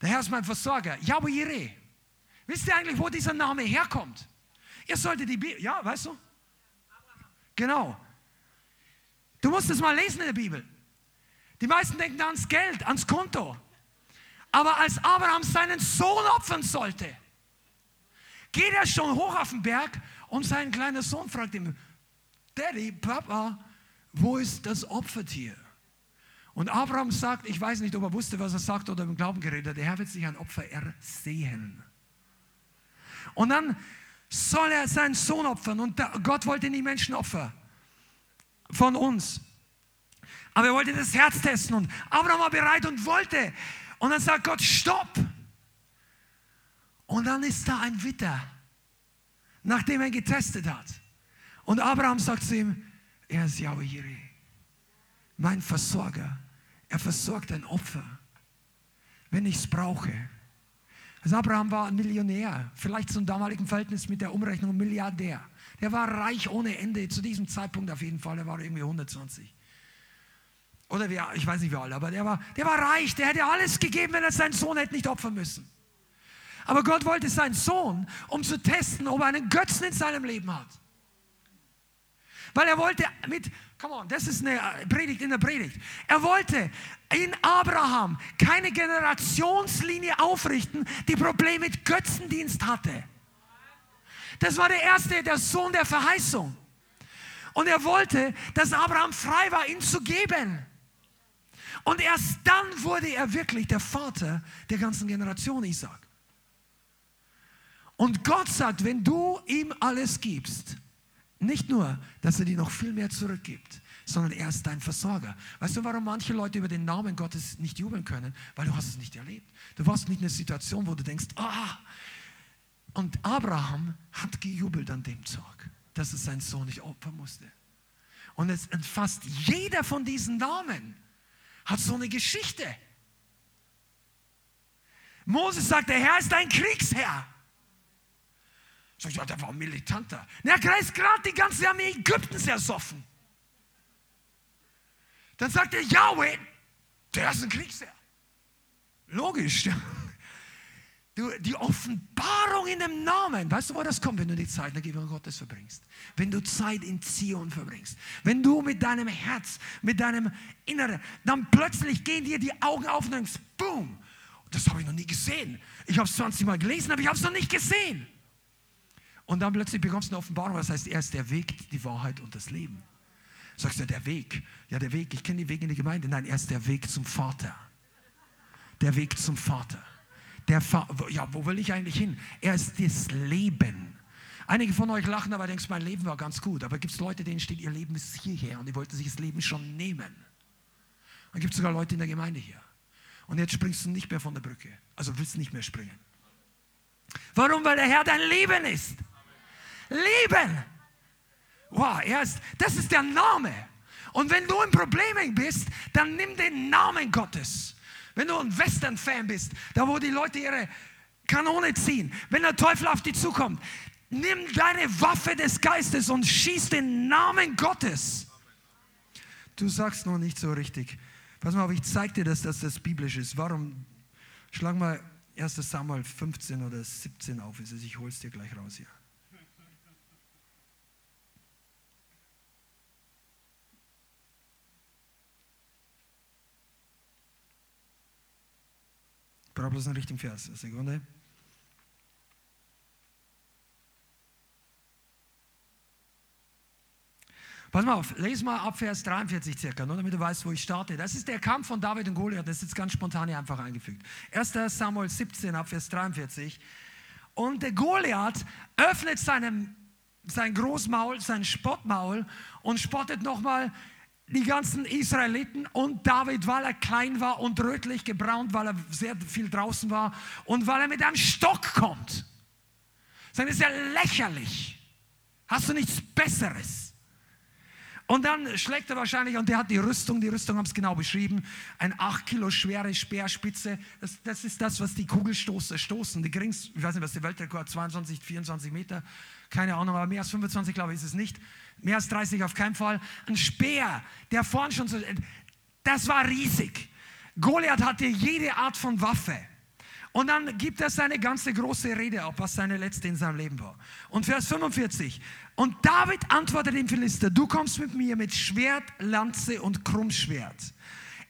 Der Herr ist mein Versorger. Yahweh Jireh. Wisst ihr eigentlich, wo dieser Name herkommt? Ihr solltet die Bibel, ja, weißt du? Genau. Du musst es mal lesen in der Bibel. Die meisten denken ans Geld, ans Konto. Aber als Abraham seinen Sohn opfern sollte, geht er schon hoch auf den Berg und sein kleiner Sohn fragt ihm, Daddy, Papa, wo ist das Opfertier? Und Abraham sagt, ich weiß nicht, ob er wusste, was er sagt oder im Glauben geredet, der Herr wird sich ein Opfer ersehen. Und dann soll er seinen Sohn opfern und Gott wollte nie Menschen opfern von uns. Aber er wollte das Herz testen und Abraham war bereit und wollte. Und dann sagt Gott, stopp. Und dann ist da ein Witter, nachdem er getestet hat. Und Abraham sagt zu ihm, er ist Yahweh Jireh, mein Versorger. Er versorgt ein Opfer, wenn ich es brauche. Also Abraham war ein Millionär, vielleicht zum damaligen Verhältnis mit der Umrechnung Milliardär. Der war reich ohne Ende, zu diesem Zeitpunkt auf jeden Fall, er war irgendwie 120. Oder wer, ich weiß nicht wie alt, aber der war, der war reich, der hätte alles gegeben, wenn er seinen Sohn hätte nicht opfern müssen. Aber Gott wollte seinen Sohn, um zu testen, ob er einen Götzen in seinem Leben hat. Weil er wollte mit, come on, das ist eine Predigt in der Predigt. Er wollte in Abraham keine Generationslinie aufrichten, die Probleme mit Götzendienst hatte. Das war der erste, der Sohn der Verheißung. Und er wollte, dass Abraham frei war, ihn zu geben. Und erst dann wurde er wirklich der Vater der ganzen Generation Isaac. Und Gott sagt, wenn du ihm alles gibst, nicht nur, dass er dir noch viel mehr zurückgibt, sondern er ist dein Versorger. Weißt du, warum manche Leute über den Namen Gottes nicht jubeln können? Weil du hast es nicht erlebt. Du warst nicht in einer Situation, wo du denkst, ah. Und Abraham hat gejubelt an dem Tag, dass er seinen Sohn nicht opfern musste. Und es fast jeder von diesen Namen hat so eine Geschichte. Moses sagt, der Herr ist ein Kriegsherr. Sag ich, ja, der war militanter. Na, ist gerade die ganze Armee Ägyptens ersoffen. Dann sagt er, Yahweh, der ist ein Kriegsherr. Logisch. Du, die Offenbarung in dem Namen, weißt du, wo das kommt, wenn du die Zeit in der Gegenwart Gottes verbringst? Wenn du Zeit in Zion verbringst. Wenn du mit deinem Herz, mit deinem Inneren, dann plötzlich gehen dir die Augen auf und denkst, boom, das habe ich noch nie gesehen. Ich habe es 20 Mal gelesen, aber ich habe es noch nicht gesehen. Und dann plötzlich bekommst du eine Offenbarung, was heißt, er ist der Weg, die Wahrheit und das Leben. Sagst du, der Weg? Ja, der Weg, ich kenne die Wege in die Gemeinde. Nein, er ist der Weg zum Vater. Der Weg zum Vater. Der Fa ja, wo will ich eigentlich hin? Er ist das Leben. Einige von euch lachen, aber denkst, mein Leben war ganz gut. Aber gibt es Leute, denen steht, ihr Leben ist hierher und die wollten sich das Leben schon nehmen. Dann gibt es sogar Leute in der Gemeinde hier. Und jetzt springst du nicht mehr von der Brücke. Also willst du nicht mehr springen. Warum? Weil der Herr dein Leben ist. Leben. Wow, er ist, das ist der Name. Und wenn du in Problemen bist, dann nimm den Namen Gottes. Wenn du ein Western-Fan bist, da wo die Leute ihre Kanone ziehen, wenn der Teufel auf dich zukommt, nimm deine Waffe des Geistes und schieß den Namen Gottes. Du sagst noch nicht so richtig. Pass mal auf, ich zeig dir, dass das, das biblisch ist. Warum? Schlag mal 1. Samuel 15 oder 17 auf. Ich hol's dir gleich raus hier. Brauche bloß einen richtigen Vers. Sekunde. Pass mal auf, lese mal ab Vers 43 circa, nur damit du weißt, wo ich starte. Das ist der Kampf von David und Goliath, das ist jetzt ganz spontan hier einfach eingefügt. 1. Samuel 17 ab Vers 43. Und der Goliath öffnet seinem, sein Großmaul, sein Spottmaul und spottet nochmal die ganzen Israeliten und David, weil er klein war und rötlich gebraunt, weil er sehr viel draußen war und weil er mit einem Stock kommt. Das ist ja lächerlich. Hast du nichts Besseres? Und dann schlägt er wahrscheinlich, und der hat die Rüstung, die Rüstung haben es genau beschrieben, ein 8 Kilo schwere Speerspitze. Das, das ist das, was die Kugelstoßer stoßen. Die Grings, ich weiß nicht, was der Weltrekord, 22, 24 Meter, keine Ahnung, aber mehr als 25 glaube ich ist es nicht. Mehr als 30 auf keinen Fall. Ein Speer, der vorne schon so, das war riesig. Goliath hatte jede Art von Waffe. Und dann gibt er seine ganze große Rede ab, was seine letzte in seinem Leben war. Und Vers 45. Und David antwortet dem Philister, du kommst mit mir mit Schwert, Lanze und Krummschwert.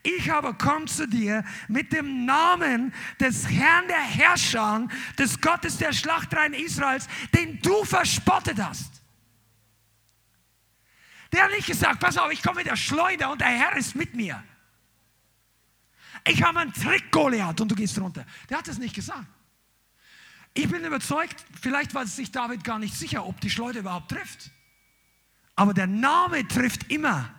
Ich aber komme zu dir mit dem Namen des Herrn der Herrscher, des Gottes der Schlachtreihen Israels, den du verspottet hast. Der hat nicht gesagt, pass auf, ich komme mit der Schleuder und der Herr ist mit mir ich habe einen Trick, Goliath, und du gehst runter. Der hat das nicht gesagt. Ich bin überzeugt, vielleicht war sich David gar nicht sicher, ob die Schleuder überhaupt trifft. Aber der Name trifft immer.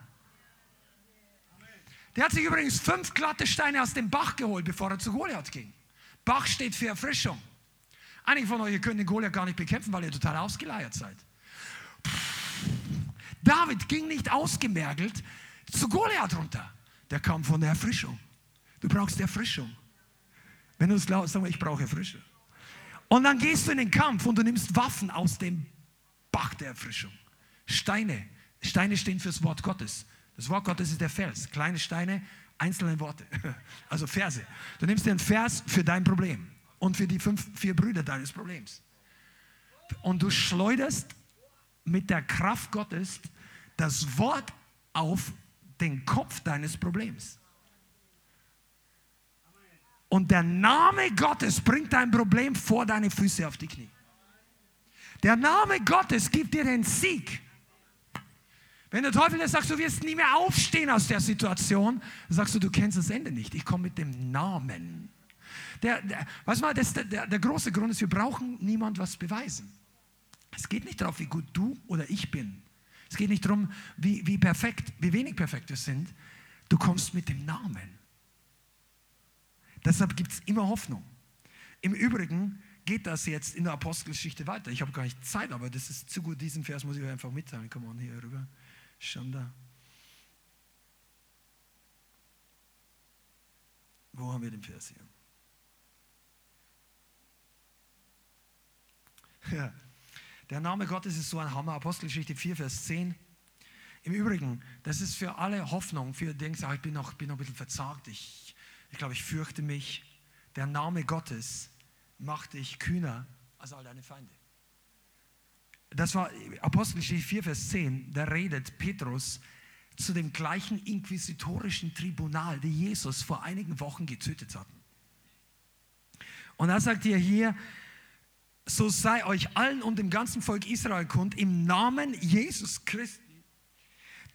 Der hat sich übrigens fünf glatte Steine aus dem Bach geholt, bevor er zu Goliath ging. Bach steht für Erfrischung. Einige von euch können den Goliath gar nicht bekämpfen, weil ihr total ausgeleiert seid. David ging nicht ausgemergelt zu Goliath runter. Der kam von der Erfrischung. Du brauchst Erfrischung. Wenn du es glaubst, sag mal, ich brauche Erfrischung. Und dann gehst du in den Kampf und du nimmst Waffen aus dem Bach der Erfrischung. Steine. Steine stehen fürs Wort Gottes. Das Wort Gottes ist der Vers. Kleine Steine, einzelne Worte. Also Verse. Du nimmst den Vers für dein Problem und für die fünf, vier Brüder deines Problems. Und du schleuderst mit der Kraft Gottes das Wort auf den Kopf deines Problems. Und der Name Gottes bringt dein Problem vor deine Füße auf die Knie. Der Name Gottes gibt dir den Sieg. Wenn der Teufel dir sagt, du wirst nie mehr aufstehen aus der Situation, sagst du, du kennst das Ende nicht. Ich komme mit dem Namen. Der, der, weißt du mal, das, der, der große Grund ist, wir brauchen niemand was beweisen. Es geht nicht darauf, wie gut du oder ich bin. Es geht nicht darum, wie, wie perfekt, wie wenig perfekt wir sind. Du kommst mit dem Namen. Deshalb gibt es immer Hoffnung. Im Übrigen geht das jetzt in der Apostelgeschichte weiter. Ich habe gar nicht Zeit, aber das ist zu gut. Diesen Vers muss ich euch einfach mitteilen. Komm on, hier rüber. Schon da. Wo haben wir den Vers hier? Ja. Der Name Gottes ist so ein Hammer. Apostelgeschichte 4, Vers 10. Im Übrigen, das ist für alle Hoffnung, für die denken, ich bin noch, bin noch ein bisschen verzagt, ich, ich glaube, ich fürchte mich. Der Name Gottes macht dich kühner als all deine Feinde. Das war Apostelgeschichte 4, Vers 10. Da redet Petrus zu dem gleichen inquisitorischen Tribunal, die Jesus vor einigen Wochen getötet hatten. Und da sagt ihr hier, so sei euch allen und dem ganzen Volk Israel kund, im Namen Jesus Christi,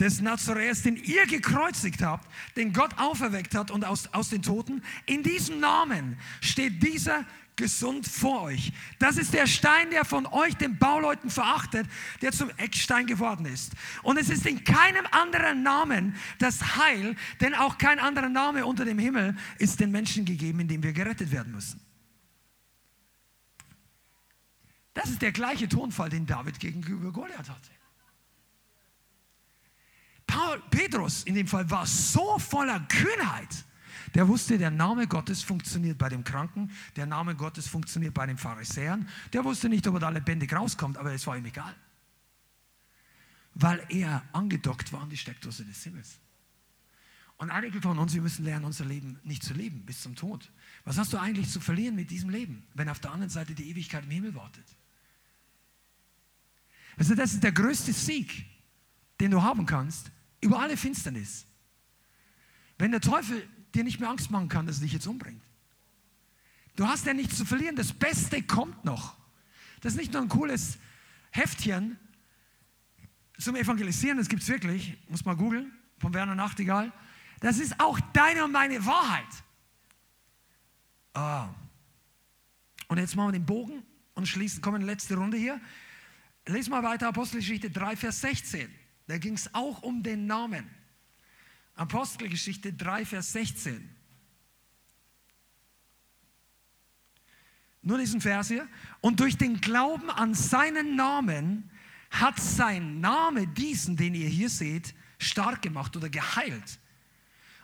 des Nazaräers, den ihr gekreuzigt habt, den Gott auferweckt hat und aus, aus den Toten, in diesem Namen steht dieser gesund vor euch. Das ist der Stein, der von euch, den Bauleuten, verachtet, der zum Eckstein geworden ist. Und es ist in keinem anderen Namen das Heil, denn auch kein anderer Name unter dem Himmel ist den Menschen gegeben, in dem wir gerettet werden müssen. Das ist der gleiche Tonfall, den David gegenüber Goliath hatte. Paul, Petrus in dem Fall war so voller Kühnheit, der wusste, der Name Gottes funktioniert bei dem Kranken, der Name Gottes funktioniert bei den Pharisäern. Der wusste nicht, ob er da lebendig rauskommt, aber es war ihm egal. Weil er angedockt war an die Steckdose des Himmels. Und einige von uns, wir müssen lernen, unser Leben nicht zu leben bis zum Tod. Was hast du eigentlich zu verlieren mit diesem Leben, wenn auf der anderen Seite die Ewigkeit im Himmel wartet? Also das ist der größte Sieg, den du haben kannst, über alle Finsternis. Wenn der Teufel dir nicht mehr Angst machen kann, dass er dich jetzt umbringt. Du hast ja nichts zu verlieren, das Beste kommt noch. Das ist nicht nur ein cooles Heftchen zum Evangelisieren, das gibt es wirklich, muss mal googeln, von Werner Nachtigall. Das ist auch deine und meine Wahrheit. Ah. Und jetzt machen wir den Bogen und schließen, kommen in die letzte Runde hier. Lies mal weiter, Apostelgeschichte 3, Vers 16. Da ging es auch um den Namen. Apostelgeschichte 3, Vers 16. Nur diesen Vers hier. Und durch den Glauben an seinen Namen hat sein Name diesen, den ihr hier seht, stark gemacht oder geheilt.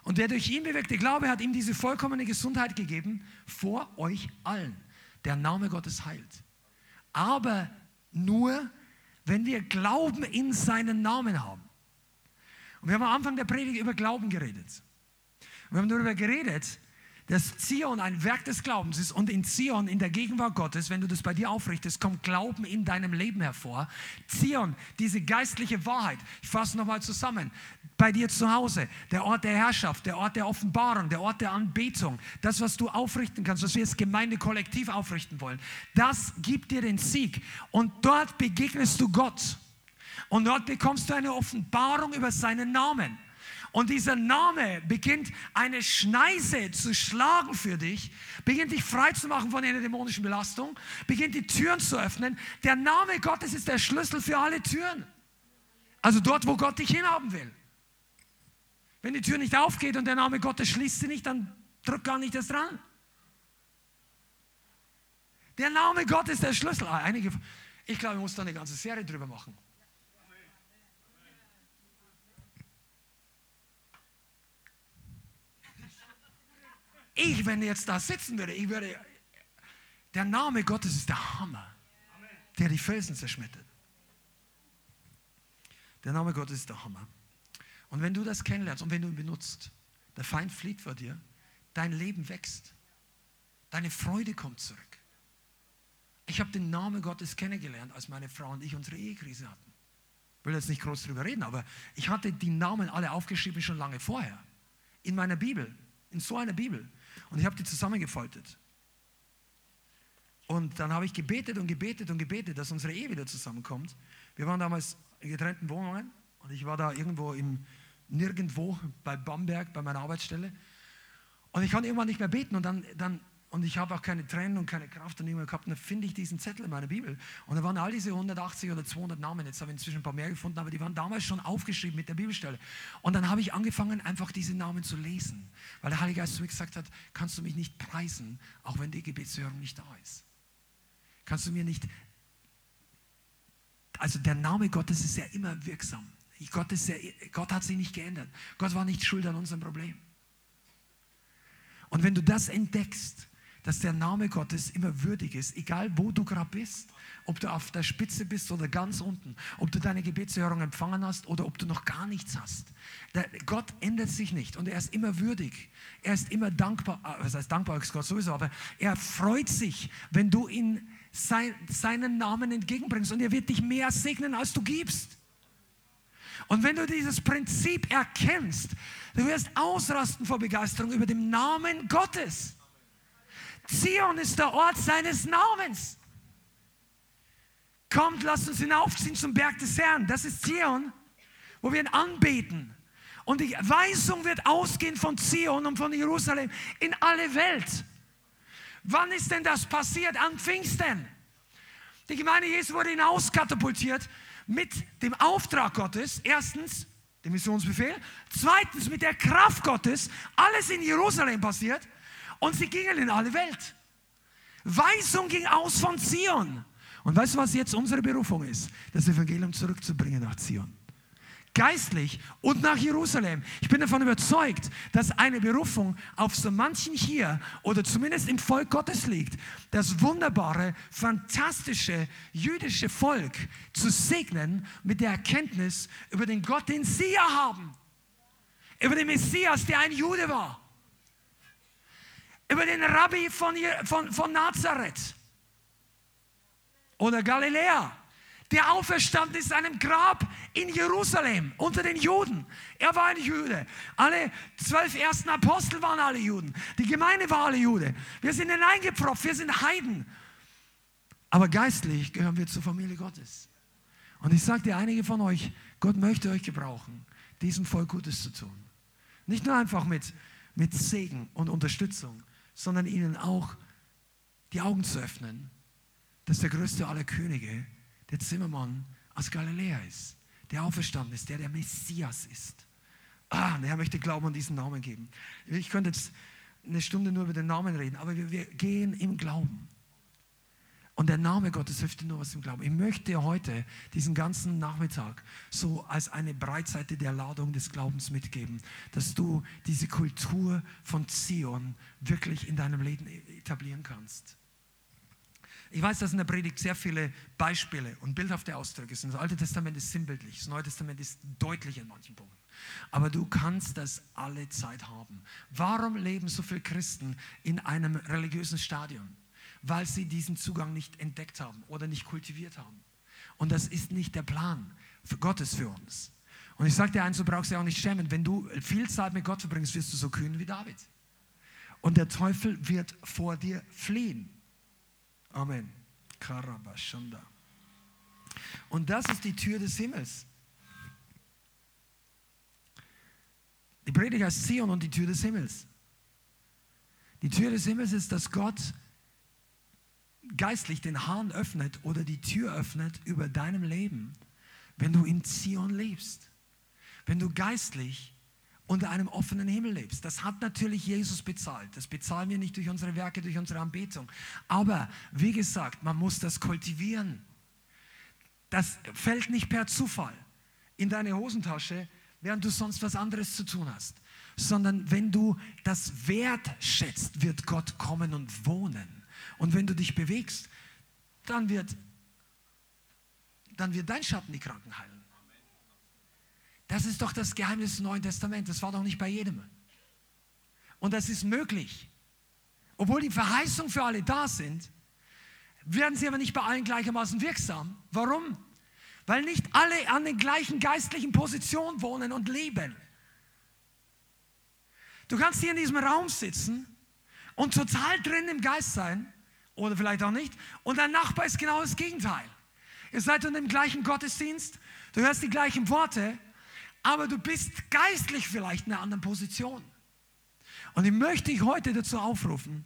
Und der durch ihn bewirkte Glaube hat ihm diese vollkommene Gesundheit gegeben vor euch allen. Der Name Gottes heilt. Aber nur, wenn wir Glauben in seinen Namen haben. Und wir haben am Anfang der Predigt über Glauben geredet. wir haben darüber geredet, dass Zion ein Werk des Glaubens ist und in Zion, in der Gegenwart Gottes, wenn du das bei dir aufrichtest, kommt Glauben in deinem Leben hervor. Zion, diese geistliche Wahrheit, ich fasse nochmal zusammen, bei dir zu Hause, der Ort der Herrschaft, der Ort der Offenbarung, der Ort der Anbetung, das, was du aufrichten kannst, was wir als Gemeinde kollektiv aufrichten wollen, das gibt dir den Sieg und dort begegnest du Gott und dort bekommst du eine Offenbarung über seinen Namen. Und dieser Name beginnt eine Schneise zu schlagen für dich, beginnt dich frei zu machen von einer dämonischen Belastung, beginnt die Türen zu öffnen. Der Name Gottes ist der Schlüssel für alle Türen. Also dort, wo Gott dich hinhaben will. Wenn die Tür nicht aufgeht und der Name Gottes schließt sie nicht, dann drück gar nicht das dran. Der Name Gottes ist der Schlüssel. Ah, einige, ich glaube, ich muss da eine ganze Serie drüber machen. Ich, wenn jetzt da sitzen würde, ich würde, der Name Gottes ist der Hammer, der die Felsen zerschmettert. Der Name Gottes ist der Hammer. Und wenn du das kennenlernst und wenn du ihn benutzt, der Feind flieht vor dir, dein Leben wächst, deine Freude kommt zurück. Ich habe den Namen Gottes kennengelernt, als meine Frau und ich unsere Ehekrise hatten. Ich will jetzt nicht groß drüber reden, aber ich hatte die Namen alle aufgeschrieben schon lange vorher. In meiner Bibel, in so einer Bibel. Und ich habe die zusammengefaltet. Und dann habe ich gebetet und gebetet und gebetet, dass unsere Ehe wieder zusammenkommt. Wir waren damals in getrennten Wohnungen und ich war da irgendwo im nirgendwo bei Bamberg, bei meiner Arbeitsstelle. Und ich konnte irgendwann nicht mehr beten und dann, dann und ich habe auch keine Tränen und keine Kraft und irgendwann gehabt. Und dann finde ich diesen Zettel in meiner Bibel. Und da waren all diese 180 oder 200 Namen. Jetzt habe ich inzwischen ein paar mehr gefunden, aber die waren damals schon aufgeschrieben mit der Bibelstelle. Und dann habe ich angefangen, einfach diese Namen zu lesen. Weil der Heilige Geist zu mir gesagt hat: Kannst du mich nicht preisen, auch wenn die Gebetshörung nicht da ist? Kannst du mir nicht. Also der Name Gottes ist ja immer wirksam. Gott, ist ja, Gott hat sich nicht geändert. Gott war nicht schuld an unserem Problem. Und wenn du das entdeckst, dass der Name Gottes immer würdig ist, egal wo du gerade bist. Ob du auf der Spitze bist oder ganz unten, ob du deine Gebetserhörung empfangen hast oder ob du noch gar nichts hast. Der Gott ändert sich nicht und er ist immer würdig. Er ist immer dankbar, äh, was heißt dankbar ist Gott sowieso, aber er freut sich, wenn du ihn sein, seinen Namen entgegenbringst und er wird dich mehr segnen, als du gibst. Und wenn du dieses Prinzip erkennst, du wirst ausrasten vor Begeisterung über den Namen Gottes. Zion ist der Ort seines Namens. Kommt, lasst uns hinaufziehen zum Berg des Herrn. Das ist Zion, wo wir ihn anbeten. Und die Weisung wird ausgehen von Zion und von Jerusalem in alle Welt. Wann ist denn das passiert? An Pfingsten. Die Gemeinde Jesu wurde hinauskatapultiert mit dem Auftrag Gottes. Erstens, dem Missionsbefehl. Zweitens, mit der Kraft Gottes. Alles in Jerusalem passiert. Und sie gingen in alle Welt. Weisung ging aus von Zion. Und weißt du, was jetzt unsere Berufung ist? Das Evangelium zurückzubringen nach Zion. Geistlich und nach Jerusalem. Ich bin davon überzeugt, dass eine Berufung auf so manchen hier oder zumindest im Volk Gottes liegt, das wunderbare, fantastische jüdische Volk zu segnen mit der Erkenntnis über den Gott, den sie ja haben. Über den Messias, der ein Jude war über den Rabbi von, von, von Nazareth oder Galiläa, der auferstanden ist in einem Grab in Jerusalem unter den Juden. Er war ein Jude. Alle zwölf ersten Apostel waren alle Juden. Die Gemeinde war alle Jude. Wir sind hineingepfropft, wir sind Heiden. Aber geistlich gehören wir zur Familie Gottes. Und ich sage dir, einige von euch, Gott möchte euch gebrauchen, diesem Volk Gutes zu tun. Nicht nur einfach mit, mit Segen und Unterstützung, sondern ihnen auch die Augen zu öffnen, dass der größte aller Könige, der Zimmermann aus Galiläa ist, der auferstanden ist, der der Messias ist. Ah, der Herr möchte Glauben an diesen Namen geben. Ich könnte jetzt eine Stunde nur über den Namen reden, aber wir, wir gehen im Glauben. Und der Name Gottes hilft dir nur was im Glauben. Ich möchte heute diesen ganzen Nachmittag so als eine Breitseite der Ladung des Glaubens mitgeben, dass du diese Kultur von Zion wirklich in deinem Leben etablieren kannst. Ich weiß, dass in der Predigt sehr viele Beispiele und bildhafte Ausdrücke sind. Das Alte Testament ist sinnbildlich, das Neue Testament ist deutlich in manchen Punkten. Aber du kannst das alle Zeit haben. Warum leben so viele Christen in einem religiösen Stadion? Weil sie diesen Zugang nicht entdeckt haben oder nicht kultiviert haben. Und das ist nicht der Plan für Gottes für uns. Und ich sage dir eins, du brauchst ja auch nicht schämen. Wenn du viel Zeit mit Gott verbringst, wirst du so kühn wie David. Und der Teufel wird vor dir fliehen. Amen. Karabashanda. Und das ist die Tür des Himmels. Die Predigt heißt Zion und die Tür des Himmels. Die Tür des Himmels ist, dass Gott geistlich den Hahn öffnet oder die Tür öffnet über deinem Leben, wenn du in Zion lebst. Wenn du geistlich unter einem offenen Himmel lebst. Das hat natürlich Jesus bezahlt. Das bezahlen wir nicht durch unsere Werke, durch unsere Anbetung. Aber wie gesagt, man muss das kultivieren. Das fällt nicht per Zufall in deine Hosentasche, während du sonst was anderes zu tun hast. Sondern wenn du das wertschätzt, wird Gott kommen und wohnen. Und wenn du dich bewegst, dann wird, dann wird dein Schatten die Kranken heilen. Das ist doch das Geheimnis des Neuen Testaments. Das war doch nicht bei jedem. Und das ist möglich. Obwohl die Verheißungen für alle da sind, werden sie aber nicht bei allen gleichermaßen wirksam. Warum? Weil nicht alle an den gleichen geistlichen Positionen wohnen und leben. Du kannst hier in diesem Raum sitzen und total drin im Geist sein oder vielleicht auch nicht. Und dein Nachbar ist genau das Gegenteil. Ihr seid in dem gleichen Gottesdienst, du hörst die gleichen Worte, aber du bist geistlich vielleicht in einer anderen Position. Und ich möchte dich heute dazu aufrufen,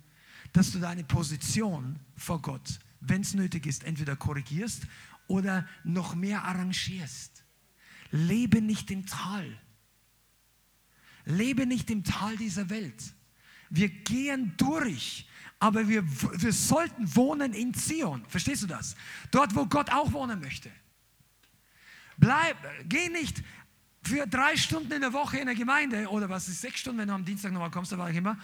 dass du deine Position vor Gott, wenn es nötig ist, entweder korrigierst oder noch mehr arrangierst. Lebe nicht im Tal. Lebe nicht im Tal dieser Welt. Wir gehen durch aber wir, wir sollten wohnen in Zion. Verstehst du das? Dort, wo Gott auch wohnen möchte. Bleib, geh nicht für drei Stunden in der Woche in der Gemeinde oder was ist sechs Stunden, wenn du am Dienstag nochmal kommst, war ich immer.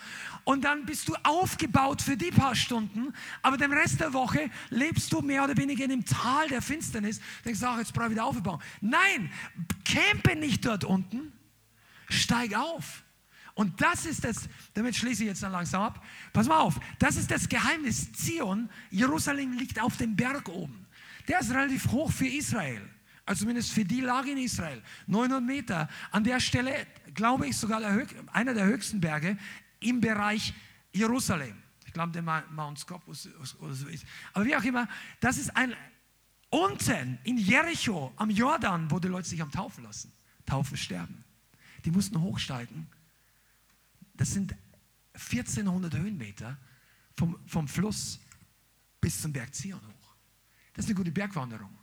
Und dann bist du aufgebaut für die paar Stunden, aber den Rest der Woche lebst du mehr oder weniger in dem Tal der Finsternis. Denkst du, ach, jetzt brauche ich wieder aufbauen. Nein, campe nicht dort unten, steig auf. Und das ist das, damit schließe ich jetzt dann langsam ab. Pass mal auf, das ist das Geheimnis. Zion, Jerusalem liegt auf dem Berg oben. Der ist relativ hoch für Israel also zumindest für die Lage in Israel, 900 Meter. An der Stelle, glaube ich, sogar der einer der höchsten Berge im Bereich Jerusalem. Ich glaube, der Mount Scopus oder so ist. Aber wie auch immer, das ist ein, unten in Jericho am Jordan, wo die Leute sich am Taufen lassen, Taufen sterben. Die mussten hochsteigen. Das sind 1400 Höhenmeter vom, vom Fluss bis zum Berg Zion hoch. Das ist eine gute Bergwanderung.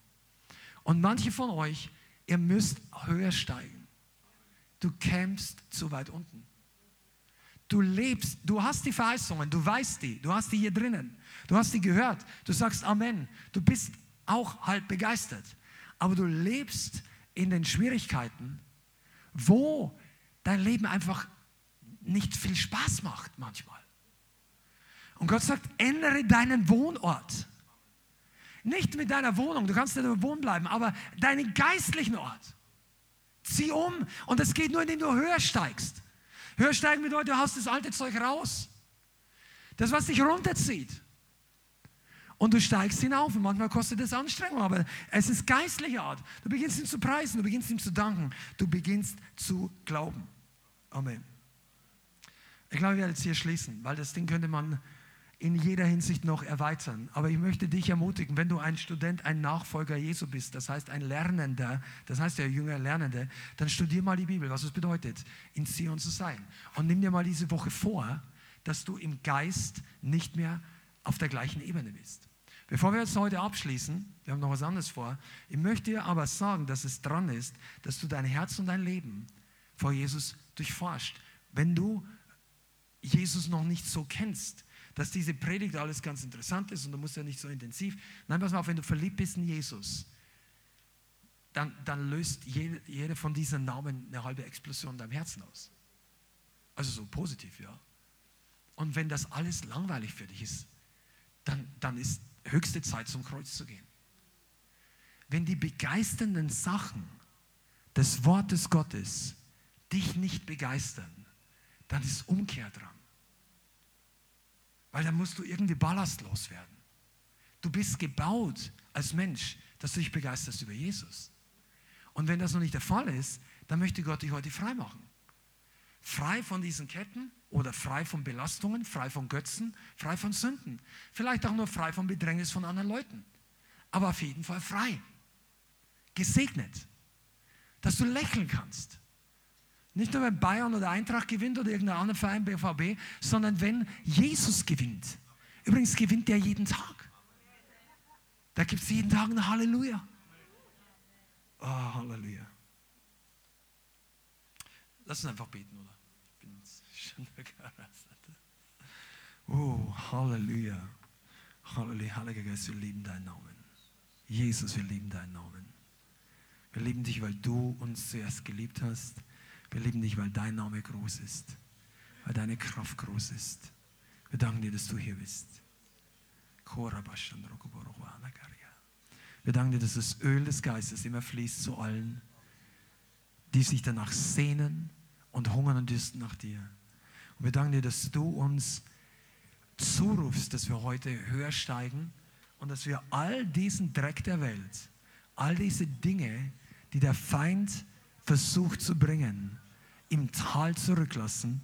Und manche von euch, ihr müsst höher steigen. Du kämpfst zu weit unten. Du lebst, du hast die Verheißungen, du weißt die, du hast die hier drinnen, du hast die gehört, du sagst Amen, du bist auch halt begeistert, aber du lebst in den Schwierigkeiten, wo dein Leben einfach nicht viel Spaß macht manchmal. Und Gott sagt, ändere deinen Wohnort. Nicht mit deiner Wohnung, du kannst nicht wohnen bleiben, aber deinen geistlichen Ort. Zieh um und das geht nur, indem du höher steigst. Höher steigen bedeutet, du haust das alte Zeug raus. Das, was dich runterzieht. Und du steigst hinauf und manchmal kostet das Anstrengung, aber es ist geistliche Art. Du beginnst ihm zu preisen, du beginnst ihm zu danken, du beginnst zu glauben. Amen. Ich glaube, ich werde jetzt hier schließen, weil das Ding könnte man in jeder Hinsicht noch erweitern. Aber ich möchte dich ermutigen, wenn du ein Student, ein Nachfolger Jesu bist, das heißt ein Lernender, das heißt der Jünger Lernende, dann studier mal die Bibel, was es bedeutet, in Zion zu sein. Und nimm dir mal diese Woche vor, dass du im Geist nicht mehr auf der gleichen Ebene bist. Bevor wir jetzt heute abschließen, wir haben noch was anderes vor, ich möchte dir aber sagen, dass es dran ist, dass du dein Herz und dein Leben vor Jesus durchforscht. Wenn du Jesus noch nicht so kennst, dass diese Predigt alles ganz interessant ist und du musst ja nicht so intensiv. Nein, pass mal auf, wenn du verliebt bist in Jesus, dann, dann löst jede, jede von diesen Namen eine halbe Explosion in deinem Herzen aus. Also so positiv, ja. Und wenn das alles langweilig für dich ist, dann, dann ist höchste Zeit zum Kreuz zu gehen. Wenn die begeisternden Sachen des Wortes Gottes dich nicht begeistern, dann ist Umkehr dran. Weil dann musst du irgendwie ballastlos werden. Du bist gebaut als Mensch, dass du dich begeisterst über Jesus. Und wenn das noch nicht der Fall ist, dann möchte Gott dich heute frei machen. Frei von diesen Ketten oder frei von Belastungen, frei von Götzen, frei von Sünden. Vielleicht auch nur frei von Bedrängnis von anderen Leuten. Aber auf jeden Fall frei. Gesegnet. Dass du lächeln kannst. Nicht nur, wenn Bayern oder Eintracht gewinnt oder irgendein anderer Verein, BVB, sondern wenn Jesus gewinnt. Übrigens gewinnt er jeden Tag. Da gibt es jeden Tag ein Halleluja. Oh, Halleluja. Lass uns einfach beten, oder? Ich bin schon Oh, Halleluja. Halleluja, Heiliger Geist, wir lieben deinen Namen. Jesus, wir lieben deinen Namen. Wir lieben dich, weil du uns zuerst geliebt hast. Wir lieben dich, weil dein Name groß ist, weil deine Kraft groß ist. Wir danken dir, dass du hier bist. Wir danken dir, dass das Öl des Geistes immer fließt zu allen, die sich danach sehnen und hungern und dürsten nach dir. Und wir danken dir, dass du uns zurufst, dass wir heute höher steigen und dass wir all diesen Dreck der Welt, all diese Dinge, die der Feind versucht zu bringen, im Tal zurücklassen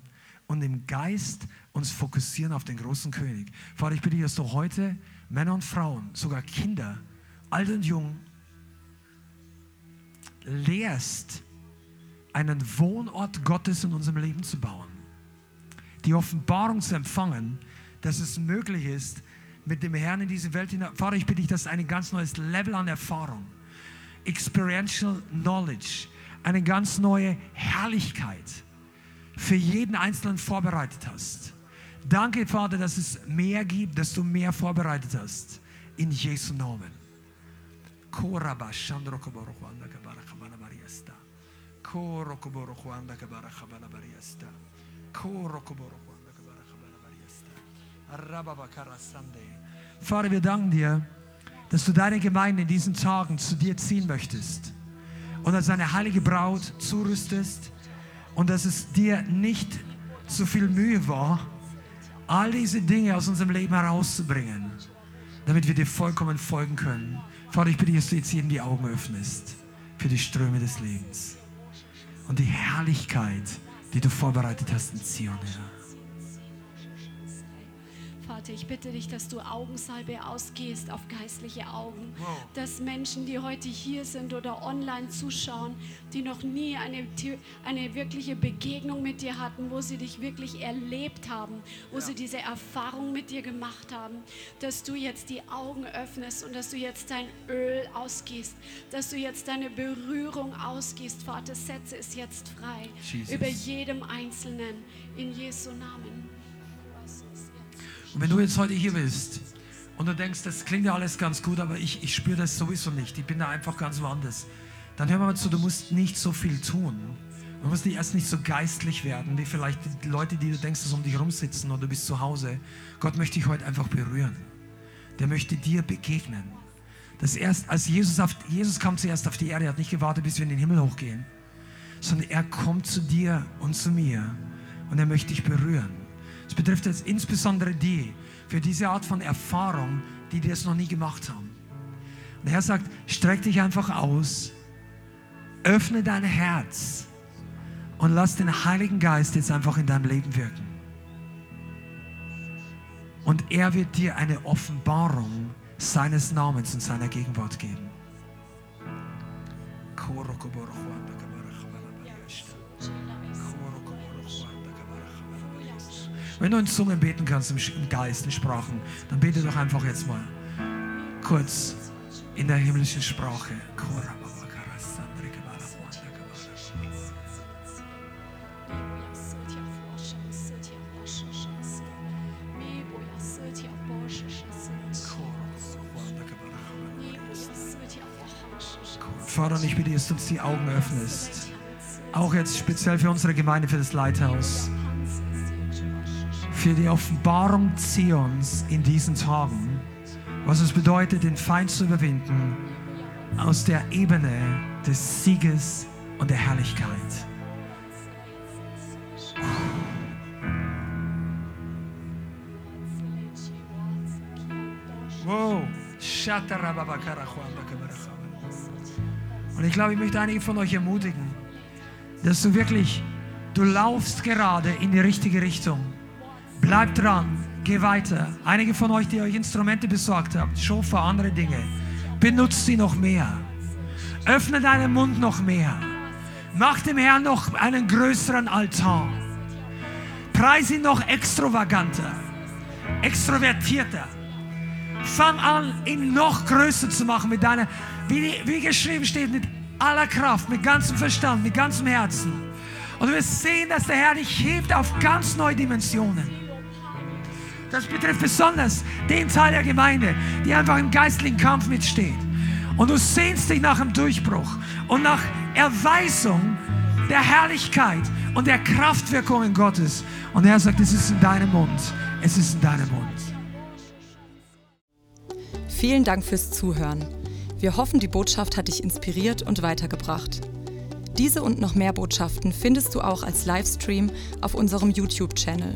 und im Geist uns fokussieren auf den großen König. Vater, ich bitte dich, dass du heute Männer und Frauen, sogar Kinder, alt und jung, lehrst, einen Wohnort Gottes in unserem Leben zu bauen. Die Offenbarung zu empfangen, dass es möglich ist, mit dem Herrn in diese Welt hinein. Vater, ich bitte dich, dass ein ganz neues Level an Erfahrung, Experiential Knowledge, eine ganz neue Herrlichkeit für jeden Einzelnen vorbereitet hast. Danke, Vater, dass es mehr gibt, dass du mehr vorbereitet hast. In Jesu Namen. Vater, wir danken dir, dass du deine Gemeinde in diesen Tagen zu dir ziehen möchtest und als eine heilige Braut zurüstest und dass es dir nicht so viel Mühe war, all diese Dinge aus unserem Leben herauszubringen, damit wir dir vollkommen folgen können. Vater, ich bitte, dass du jetzt jedem die Augen öffnest für die Ströme des Lebens und die Herrlichkeit, die du vorbereitet hast in Zion, Herr. Vater, ich bitte dich, dass du Augensalbe ausgehst auf geistliche Augen. Wow. Dass Menschen, die heute hier sind oder online zuschauen, die noch nie eine, eine wirkliche Begegnung mit dir hatten, wo sie dich wirklich erlebt haben, wo sie diese Erfahrung mit dir gemacht haben, dass du jetzt die Augen öffnest und dass du jetzt dein Öl ausgießt, dass du jetzt deine Berührung ausgießt. Vater, setze es jetzt frei Jesus. über jedem Einzelnen in Jesu Namen. Und wenn du jetzt heute hier bist und du denkst, das klingt ja alles ganz gut, aber ich, ich spüre das sowieso nicht, ich bin da einfach ganz woanders, dann hör mal zu, du musst nicht so viel tun. Du musst nicht erst nicht so geistlich werden, wie vielleicht die Leute, die du denkst, dass um dich herum sitzen oder du bist zu Hause. Gott möchte dich heute einfach berühren. Der möchte dir begegnen. Das erst, als Jesus, auf, Jesus kam zuerst auf die Erde, er hat nicht gewartet, bis wir in den Himmel hochgehen, sondern er kommt zu dir und zu mir und er möchte dich berühren. Das betrifft jetzt insbesondere die, für diese Art von Erfahrung, die das noch nie gemacht haben. Und der Herr sagt, streck dich einfach aus, öffne dein Herz und lass den Heiligen Geist jetzt einfach in deinem Leben wirken. Und er wird dir eine Offenbarung seines Namens und seiner Gegenwart geben. Wenn du in Zungen beten kannst, im Geist, in Sprachen, dann bete doch einfach jetzt mal kurz in der himmlischen Sprache. Vater, ich bitte, dass du uns die Augen öffnest. Auch jetzt speziell für unsere Gemeinde, für das Leithaus. Für die Offenbarung Zions in diesen Tagen. Was es bedeutet, den Feind zu überwinden. Aus der Ebene des Sieges und der Herrlichkeit. Wow. Und ich glaube, ich möchte einige von euch ermutigen, dass du wirklich, du laufst gerade in die richtige Richtung. Bleib dran, geh weiter. Einige von euch, die euch Instrumente besorgt habt, Schofa, andere Dinge, benutzt sie noch mehr. Öffne deinen Mund noch mehr. Mach dem Herrn noch einen größeren Altar. Preis ihn noch extravaganter, extrovertierter. Fang an, ihn noch größer zu machen mit deiner, wie, wie geschrieben steht, mit aller Kraft, mit ganzem Verstand, mit ganzem Herzen. Und du wirst sehen, dass der Herr dich hebt auf ganz neue Dimensionen. Das betrifft besonders den Teil der Gemeinde, die einfach im geistlichen Kampf mitsteht. Und du sehnst dich nach dem Durchbruch und nach Erweisung der Herrlichkeit und der Kraftwirkungen Gottes. Und er sagt, es ist in deinem Mund. Es ist in deinem Mund. Vielen Dank fürs Zuhören. Wir hoffen, die Botschaft hat dich inspiriert und weitergebracht. Diese und noch mehr Botschaften findest du auch als Livestream auf unserem YouTube-Channel,